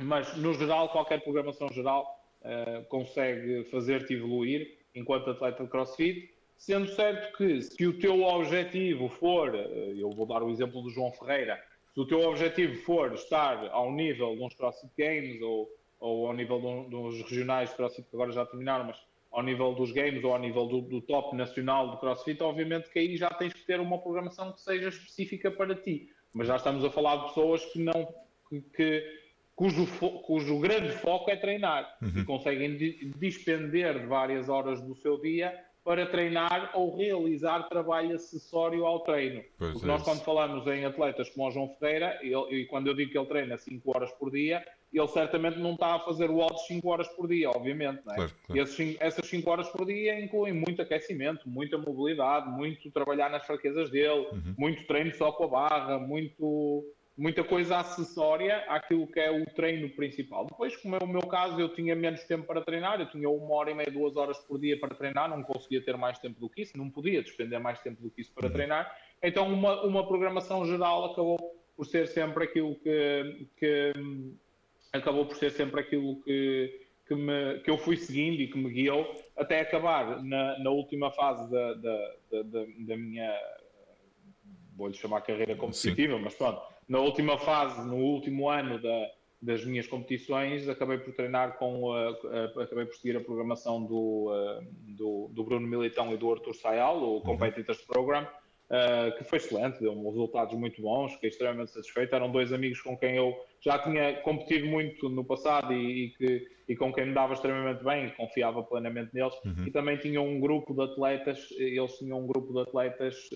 mas, no geral, qualquer programação geral uh, consegue fazer-te evoluir enquanto atleta de crossfit, sendo certo que se o teu objetivo for, uh, eu vou dar o exemplo do João Ferreira, se o teu objetivo for estar ao nível de uns CrossFit Games ou, ou ao nível dos regionais de CrossFit que agora já terminaram, mas ao nível dos games ou ao nível do, do, top nacional do CrossFit, obviamente que aí já tens que ter uma programação que seja específica para ti. Mas já estamos a falar de pessoas que não que, que cujo, cujo grande foco é treinar uhum. e conseguem despender várias horas do seu dia para treinar ou realizar trabalho acessório ao treino. Pois Porque é nós, isso. quando falamos em atletas como o João Ferreira, ele, e quando eu digo que ele treina 5 horas por dia, ele certamente não está a fazer o alto 5 horas por dia, obviamente. Não é? Claro, claro. Esses, essas 5 horas por dia incluem muito aquecimento, muita mobilidade, muito trabalhar nas fraquezas dele, uhum. muito treino só com a barra, muito muita coisa acessória àquilo que é o treino principal. Depois, como é o meu caso, eu tinha menos tempo para treinar, eu tinha uma hora e meia, duas horas por dia para treinar, não conseguia ter mais tempo do que isso, não podia despender mais tempo do que isso para uhum. treinar, então uma, uma programação geral acabou por ser sempre aquilo que, que acabou por ser sempre aquilo que, que, me, que eu fui seguindo e que me guiou até acabar na, na última fase da, da, da, da, da minha vou-lhe chamar carreira competitiva, Sim. mas pronto, na última fase, no último ano da, das minhas competições, acabei por treinar com, uh, uh, acabei por seguir a programação do, uh, do, do, Bruno Militão e do Arthur Sayal, o uhum. Competitors Program, que foi excelente, deu-me resultados muito bons, fiquei extremamente satisfeito. Eram dois amigos com quem eu já tinha competido muito no passado e, e que, e com quem me dava extremamente bem, confiava plenamente neles. Uhum. E também tinham um grupo de atletas, eles tinham um grupo de atletas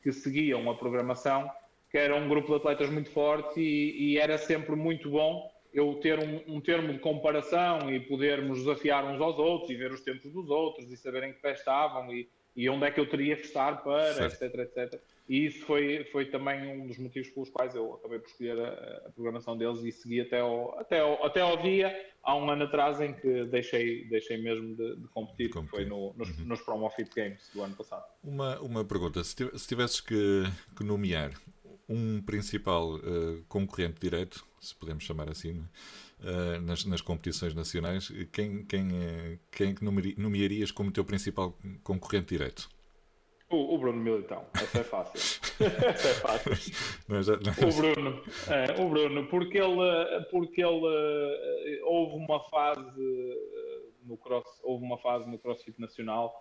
que seguiam a programação que era um grupo de atletas muito forte e, e era sempre muito bom eu ter um, um, termo de comparação e podermos desafiar uns aos outros e ver os tempos dos outros e saber em que pé estavam e, e onde é que eu teria que estar para, certo. etc, etc. E isso foi, foi também um dos motivos pelos quais eu acabei por escolher a, a programação deles e segui até ao, até, ao, até ao dia, há um ano atrás, em que deixei, deixei mesmo de, de competir, que foi no, nos, uhum. nos Promo Fit Games do ano passado. Uma, uma pergunta, se tivesses que, que nomear um principal uh, concorrente direto, se podemos chamar assim, uh, nas, nas, competições nacionais, quem, quem, uh, quem é que nomearias como teu principal concorrente direto? O, o, Bruno Militão, essa é fácil. essa é fácil. Não, já, não. O Bruno, é, o Bruno, porque ele, porque ele houve uma fase no cross, houve uma fase no CrossFit Nacional,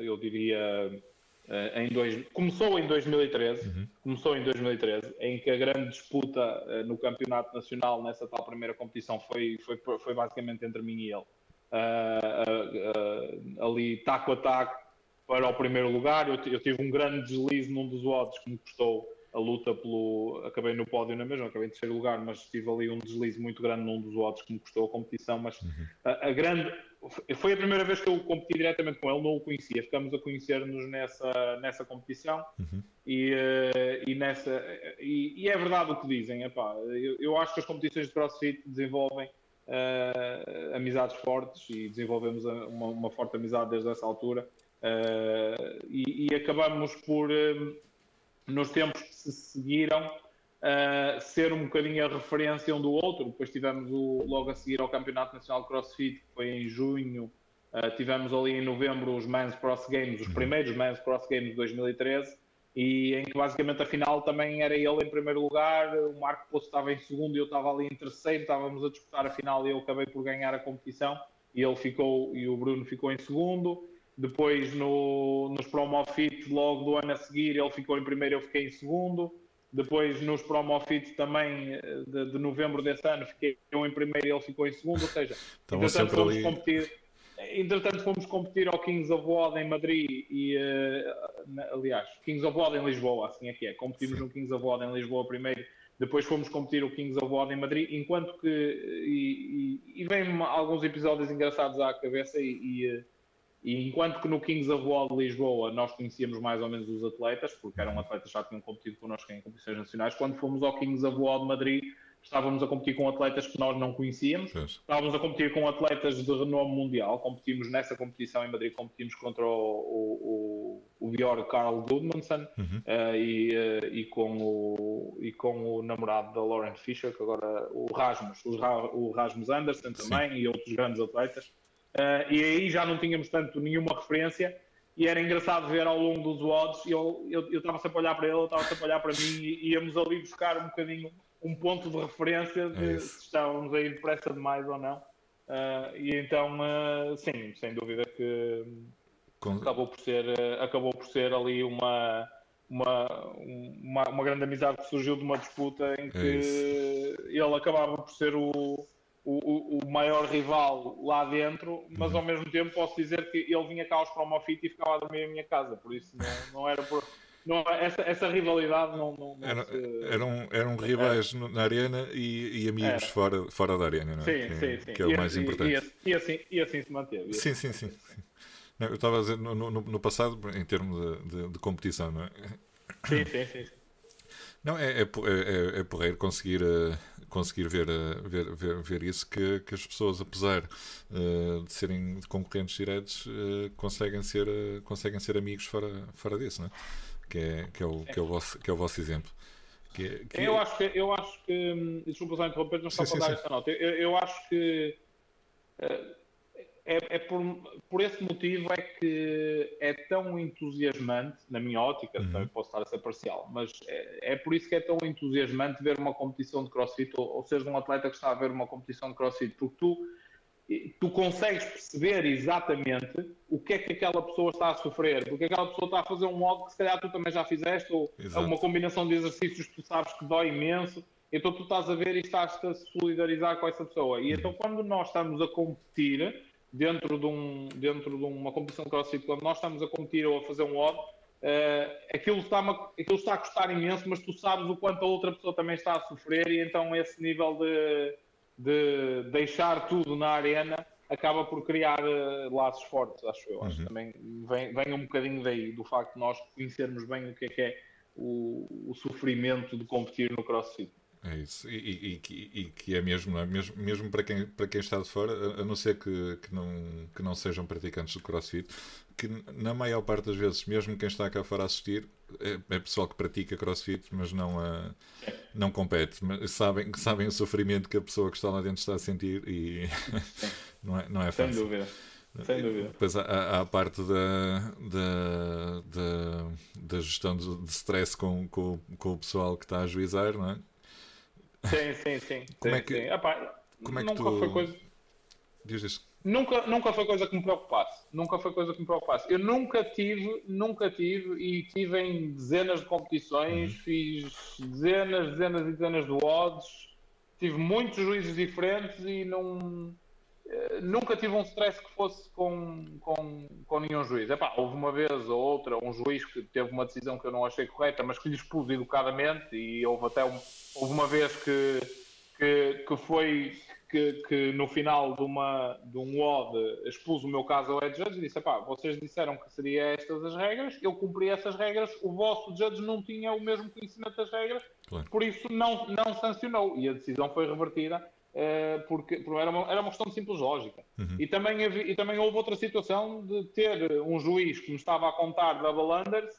eu diria Uh, em dois, começou em 2013, uhum. começou em 2013, em que a grande disputa uh, no campeonato nacional nessa tal primeira competição foi, foi, foi basicamente entre mim e ele. Uh, ali taco a taco para o primeiro lugar. Eu, eu, tive um grande deslize num dos odds que me custou a luta pelo. Acabei no pódio na mesma, acabei em terceiro lugar, mas tive ali um deslize muito grande num dos odds que me custou a competição. Mas uhum. a, a, grande. Foi a primeira vez que eu competi diretamente com ele, não o conhecia. Ficamos a conhecer-nos nessa, nessa competição uhum. e, uh, e, nessa. E, e, é verdade o que dizem. Epá, eu, eu acho que as competições de crossfit desenvolvem. Uh, amizades fortes e desenvolvemos uma, uma, forte amizade desde essa altura uh, e, e, acabamos por nos tempos que se seguiram, uh, ser um bocadinho a referência um do outro. Depois tivemos o, logo a seguir ao Campeonato Nacional de CrossFit, que foi em junho. Uh, tivemos ali em novembro os Men's Cross Games, os primeiros Men's Cross Games de 2013, e em que basicamente a final também era ele em primeiro lugar, o Marco Poço estava em segundo e eu estava ali em terceiro, estávamos a disputar a final e eu acabei por ganhar a competição e ele ficou e o Bruno ficou em segundo. Depois no, nos Promofit, logo do ano a seguir, ele ficou em primeiro, eu fiquei em segundo. Depois nos Promofit também eh, de, de, novembro desse ano, fiquei eu em primeiro e ele ficou em segundo. Ou seja, entretanto fomos, competir, entretanto fomos competir ao Kings of Wad em Madrid e, uh, aliás, Kings of Wad em Lisboa, assim é que é. Competimos Sim. no Kings of Wad em Lisboa primeiro depois fomos competir o Kings of Wad em Madrid, enquanto que e, e, e vem alguns episódios engraçados à cabeça e, e, eh, e enquanto que no Kings of Wall de Lisboa nós conhecíamos mais ou menos os atletas, porque eram atletas que já tinham competido connosco em competições nacionais, quando fomos ao Kings of Wall de Madrid estávamos a competir com atletas que nós não conhecíamos, estávamos a competir com atletas de renome mundial, competimos nessa competição em Madrid, competimos contra o, o, o, o Björn Carl Gudmundsson uhum. uh, e, uh, e, com o, e com o namorado da Lauren Fisher, que agora o Rasmus, o Rasmus Anderson também Sim. e outros grandes atletas. Uh, e aí já não tínhamos tanto nenhuma referência. E era engraçado ver ao longo dos odds, eu estava sempre a olhar para ele, ele estava sempre a olhar para mim e íamos ali buscar um bocadinho um ponto de referência de é se estávamos a ir depressa demais ou não. Uh, e então, uh, sim, sem dúvida que Com... acabou, por ser, acabou por ser ali uma, uma, uma, uma, grande amizade que surgiu de uma disputa em é que é ele acabava por ser o o, o, maior rival lá dentro, mas uhum. ao mesmo tempo posso dizer que ele vinha cá aos promofit e ficava a dormir em minha casa, por isso não, não era por. Não, essa, essa rivalidade não. não, não era, se... eram, eram rivais é. na arena e, e amigos fora, fora da arena, não é? Sim, que, sim, sim. Que é o mais importante. E, e, assim, e assim se manteve. Sim, sim, sim. sim. Não, eu estava a dizer no, no, no, passado, em termos de, de, de competição, não é? Sim, sim, sim. Não, é, é, é, é porreiro conseguir. Uh, conseguir ver, eh, ver, ver, ver isso, que, que as pessoas, apesar uh, de serem concorrentes diretos, uh, conseguem, ser, uh, conseguem ser amigos fora, fora disso, né? que, é, que, é o, que, é o vosso, que é o vosso exemplo. Que, é, que... Eu, acho que, eu acho que. Hum, desculpa só interromper, não está para dar esta nota. Eu, eu acho que é, é por, por esse motivo é que é tão entusiasmante, na minha ótica, uhum. também posso estar a ser parcial, mas é, é, por isso que é tão entusiasmante ver uma competição de crossfit ou, ou seres um atleta que está a ver uma competição de crossfit, porque tu, tu consegues perceber exatamente o que é que aquela pessoa está a sofrer, porque aquela pessoa está a fazer um modo que se calhar tu também já fizeste, ou uma combinação de exercícios que tu sabes que dói imenso. Então tu estás a ver e estás-te a solidarizar com essa pessoa. E uhum. então quando nós estamos a competir, dentro de, um, dentro de uma competição de crossfit, quando nós estamos a competir ou a fazer um odd, uh, aquilo, está aquilo está a custar imenso, mas tu sabes o quanto a outra pessoa também está a sofrer e então esse nível de, de deixar tudo na arena acaba por criar uh, laços fortes, acho eu. Acho uhum. também vem, vem um bocadinho daí, do facto de nós conhecermos bem o que é que é o, o sofrimento de competir no crossfit. É isso, e, e, e, e, que é mesmo, é? mesmo, mesmo para, quem, para quem está de fora, a, não ser que, que, não, que não sejam praticantes de crossfit, que na maior parte das vezes, mesmo quem está cá fora a assistir, é, é pessoal que pratica crossfit, mas não, a, não compete, mas sabem, sabem o sofrimento que a pessoa que está lá dentro está a sentir e não, é, não é fácil. Sem dúvida. Sem dúvida. Depois há, há a parte da, da, da, da gestão de, de stress com, com, com, o pessoal que está a juizar, não é? Sim, sim, sim. Como sim, é que, sim. Epá, como é que nunca tu... foi coisa. Diz isso. Nunca, nunca foi coisa que me preocupasse. Nunca foi coisa que me preocupasse. Eu nunca tive, nunca tive, e tive em dezenas de competições, uhum. fiz dezenas, dezenas e dezenas de odds, tive muitos juízes diferentes e não nunca tive um stress que fosse com, com, com nenhum juiz. Epá, houve uma vez ou outra um juiz que teve uma decisão que eu não achei correta, mas que lhe expus educadamente e houve até um, houve uma vez que, que, que foi que, que, no final de, uma, de um WOD expus o meu caso ao head judge e disse, epá, vocês disseram que seria estas as regras, eu cumpri essas regras, o vosso judge não tinha o mesmo conhecimento das regras, claro. por isso não, não sancionou e a decisão foi revertida porque, porque era, uma, era uma questão de simples lógica. Uhum. E, também havia, e também houve outra situação de ter um juiz que me estava a contar double unders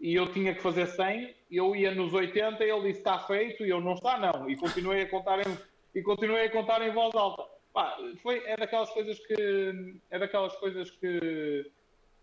e eu tinha que fazer 100, eu ia nos 80 e ele disse está feito e eu não está não. E continuei a contar em, e continuei a contar em voz alta. Pá, foi, é daquelas coisas que é daquelas coisas que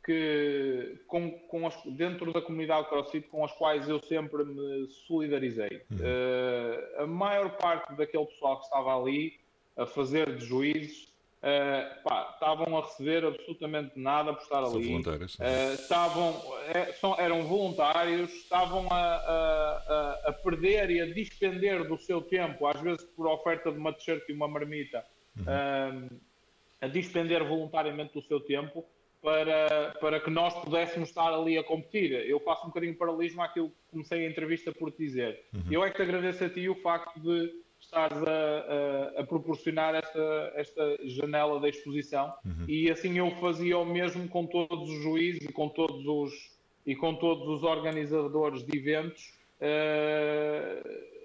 que com, com as, dentro da comunidade CrossFit com as quais eu sempre me solidarizei. Uhum. Uh, a maior parte daquele pessoal que estava ali a fazer de juízes uh, pá, estavam a receber absolutamente nada por estar São ali. Voluntários. Uh, estavam, é, são, eram voluntários, estavam a, a, a, perder e a despender do seu tempo, às vezes por oferta de uma t-shirt e uma marmita, uhum. a despender voluntariamente do seu tempo para, para que nós pudéssemos estar ali a competir. Eu faço um bocadinho de paralelismo àquilo que comecei a entrevista por te dizer. Uhum. Eu é que te agradeço a ti o facto de estares a, a, a proporcionar esta, esta janela da exposição uhum. e assim eu fazia o mesmo com todos os juízes e com todos os, e com todos os organizadores de eventos. Uh,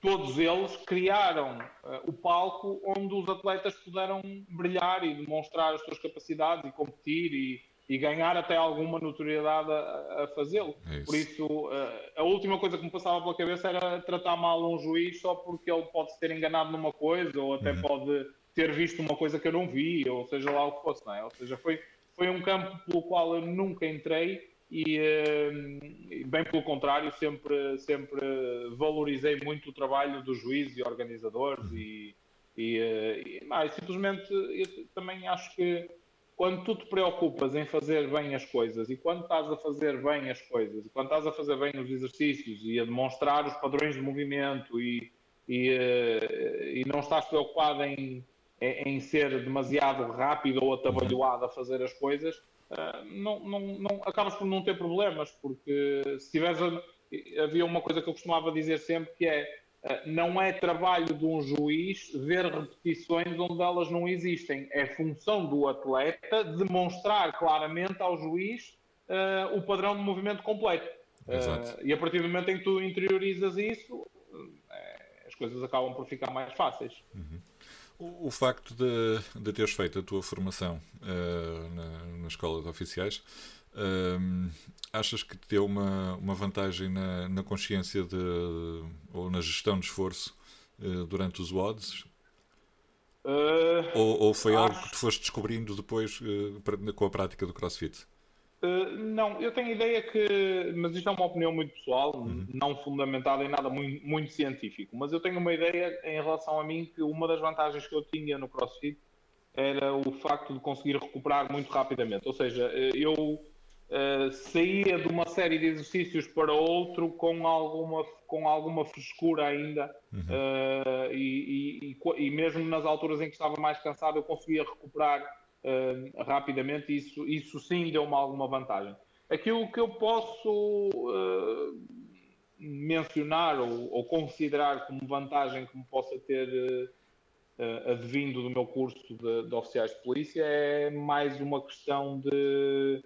todos eles criaram uh, o palco onde os atletas puderam brilhar e demonstrar as suas capacidades e competir e, e ganhar até alguma notoriedade a, a fazê-lo. É Por isso, uh, a última coisa que me passava pela cabeça era tratar mal um juiz só porque ele pode se ter enganado numa coisa ou até uhum. pode ter visto uma coisa que eu não vi, ou seja lá o que fosse, não é? Ou seja, foi, foi um campo pelo qual eu nunca entrei e bem pelo contrário sempre sempre valorizei muito o trabalho dos juízes e organizadores e, e, e mais, simplesmente também acho que quando tu te preocupas em fazer bem as coisas e quando estás a fazer bem as coisas e quando estás a fazer bem os exercícios e a demonstrar os padrões de movimento e, e, e não estás preocupado em, em ser demasiado rápido ou atabalhoado a fazer as coisas ah, não, não, não, acabas por não ter problemas, porque se tiveres. Havia uma coisa que eu costumava dizer sempre que é ah, não é trabalho de um juiz ver repetições onde elas não existem. É função do atleta demonstrar claramente ao juiz uh, o padrão de movimento completo. Uh, e a partir do momento em que tu interiorizas isso, uh, as coisas acabam por ficar mais fáceis. Uhum. O, o facto de, de teres feito a tua formação uh, na, na, escola de oficiais, uh, achas que te deu uma, uma vantagem na, na consciência de, ou na gestão de esforço uh, durante os WODs? ou, ou foi acho... algo que tu foste descobrindo depois com a prática do CrossFit? Uh, não, eu tenho a ideia que, mas isto é uma opinião muito pessoal, uhum. não fundamentada em nada muito, muito, científico, mas eu tenho uma ideia em relação a mim que uma das vantagens que eu tinha no CrossFit era o facto de conseguir recuperar muito rapidamente. Ou seja, eh, eu uh, saía de uma série de exercícios para outro com alguma, com alguma frescura ainda, uhum. uh, e, e, e mesmo nas alturas em que estava mais cansado, eu conseguia recuperar uh, rapidamente, isso, isso sim deu-me alguma vantagem. Aquilo que eu posso uh, mencionar ou, ou, considerar como vantagem que me possa ter uh, advindo do meu curso de, de, oficiais de polícia é mais uma questão de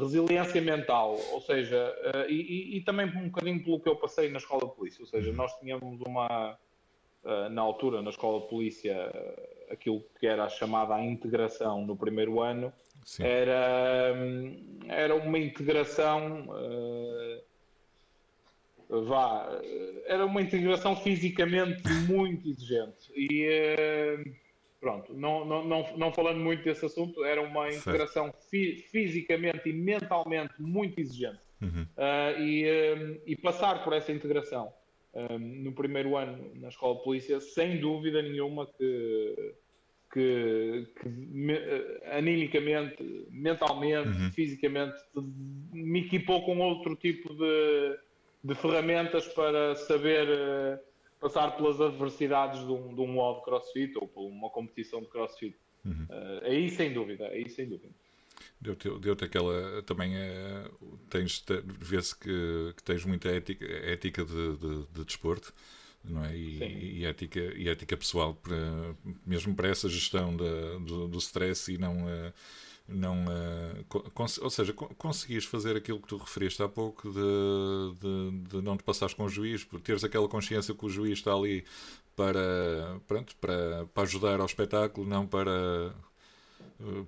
resiliência mental, ou seja, e, e, também um bocadinho pelo que eu passei na escola de polícia, ou seja, uhum. nós tínhamos uma, na altura, na escola de polícia, aquilo que era chamada a integração no primeiro ano, era, era uma integração. Uh, vá, era uma integração fisicamente muito exigente. E uh, pronto, não, não, não, não falando muito desse assunto, era uma integração fi, fisicamente e mentalmente muito exigente. Uhum. Uh, e, um, e, passar por essa integração um, no primeiro ano na escola de polícia, sem dúvida nenhuma que, que, que me, animicamente, mentalmente, uhum. fisicamente, me equipou com outro tipo de, de ferramentas para saber uh, passar pelas adversidades de um, de um modo crossfit ou por uma competição de crossfit. Uhum. Uh, aí sem dúvida, aí sem dúvida. Deu-te deu aquela. Também é, tens, vê-se que, que, tens muita ética, ética de, de, de desporto. Não é? e, e, ética, e ética pessoal, para, mesmo para essa gestão da, do, do stress e não. Uh, não uh, ou seja, conseguires fazer aquilo que tu referiste há pouco de, de, de, não te passares com o juiz, por teres aquela consciência que o juiz está ali para, pronto, para, para ajudar ao espetáculo, não para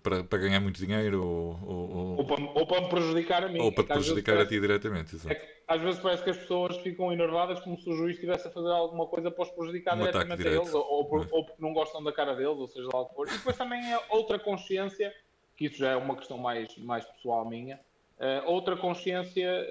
para, para ganhar muito dinheiro ou, ou, ou, para, ou para me prejudicar a mim. Ou para te prejudicar a ti diretamente. É que, às vezes parece que as pessoas ficam enervadas como se o juiz estivesse a fazer alguma coisa para os prejudicar um diretamente a eles, ou, por, é? ou, porque não gostam da cara deles, ou seja lá o que for. E depois também é outra consciência, que isso já é uma questão mais, mais pessoal minha, uh, outra consciência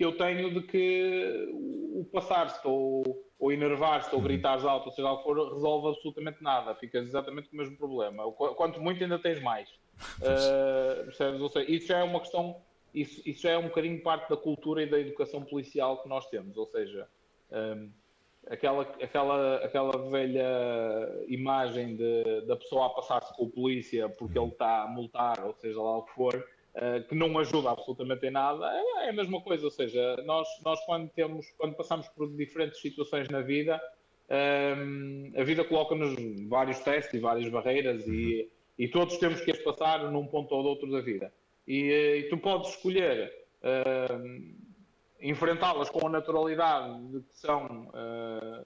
que eu tenho de que o passar-se ou, ou enervar-se ou uhum. gritar alto, ou seja, algo for, resolve absolutamente nada. Ficas exatamente com o mesmo problema. Quanto muito ainda tens mais. uh, percebes? Ou seja, isso já é uma questão, isso, isso já é um bocadinho parte da cultura e da educação policial que nós temos. Ou seja, um, ehm, aquela, aquela, aquela velha imagem de, da pessoa a passar-se com o polícia porque ele está a multar, ou seja lá o que for uh, que não ajuda absolutamente em nada, é, é, a mesma coisa. Ou seja, nós, nós quando, temos, quando passamos por diferentes situações na vida, um, a vida coloca-nos vários testes e várias barreiras e, e todos temos que as passar num ponto ou outro da vida. E, eh, e tu podes escolher uh, enfrentá-las com a naturalidade de que são uh,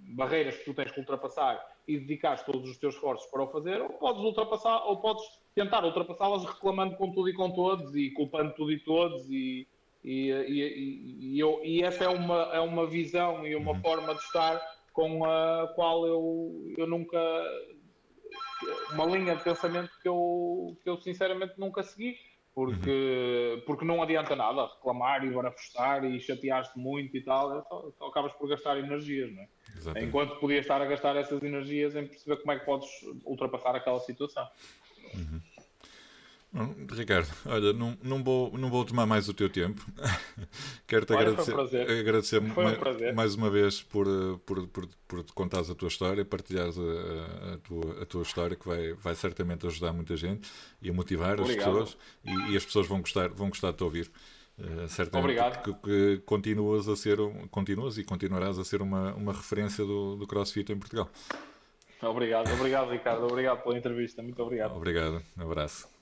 barreiras que tu tens que ultrapassar e dedicar todos os teus esforços para o fazer, ou podes ultrapassar, ou podes tentar ultrapassá-las reclamando com tudo e com todos e culpando tudo e todos e, e, e, e, eu, e essa é uma, é uma visão e uma uhum. forma de estar com a qual eu, eu nunca uma linha de pensamento que eu, que eu sinceramente nunca segui porque, uhum. porque não adianta nada reclamar e barafustar e chatear-te muito e tal, só, só, acabas por gastar energias, não é? Exatamente. Enquanto podias estar a gastar essas energias em perceber como é que podes ultrapassar aquela situação. Uhum. Ricardo, olha, não, não, vou, não vou tomar mais o teu tempo. Quero-te agradecer, um agradecer um mais uma vez por, por, por, por contares a tua história, partilhares a, a, tua, a tua história, que vai, vai certamente ajudar muita gente e a motivar Obrigado. as pessoas. E, e, as pessoas vão gostar, vão gostar de te ouvir. Uh, certamente Obrigado. Que, que, continuas a ser continuas e continuarás a ser uma, uma referência do, do CrossFit em Portugal. Obrigado, obrigado Ricardo, obrigado pela entrevista, muito obrigado. Obrigado, um abraço.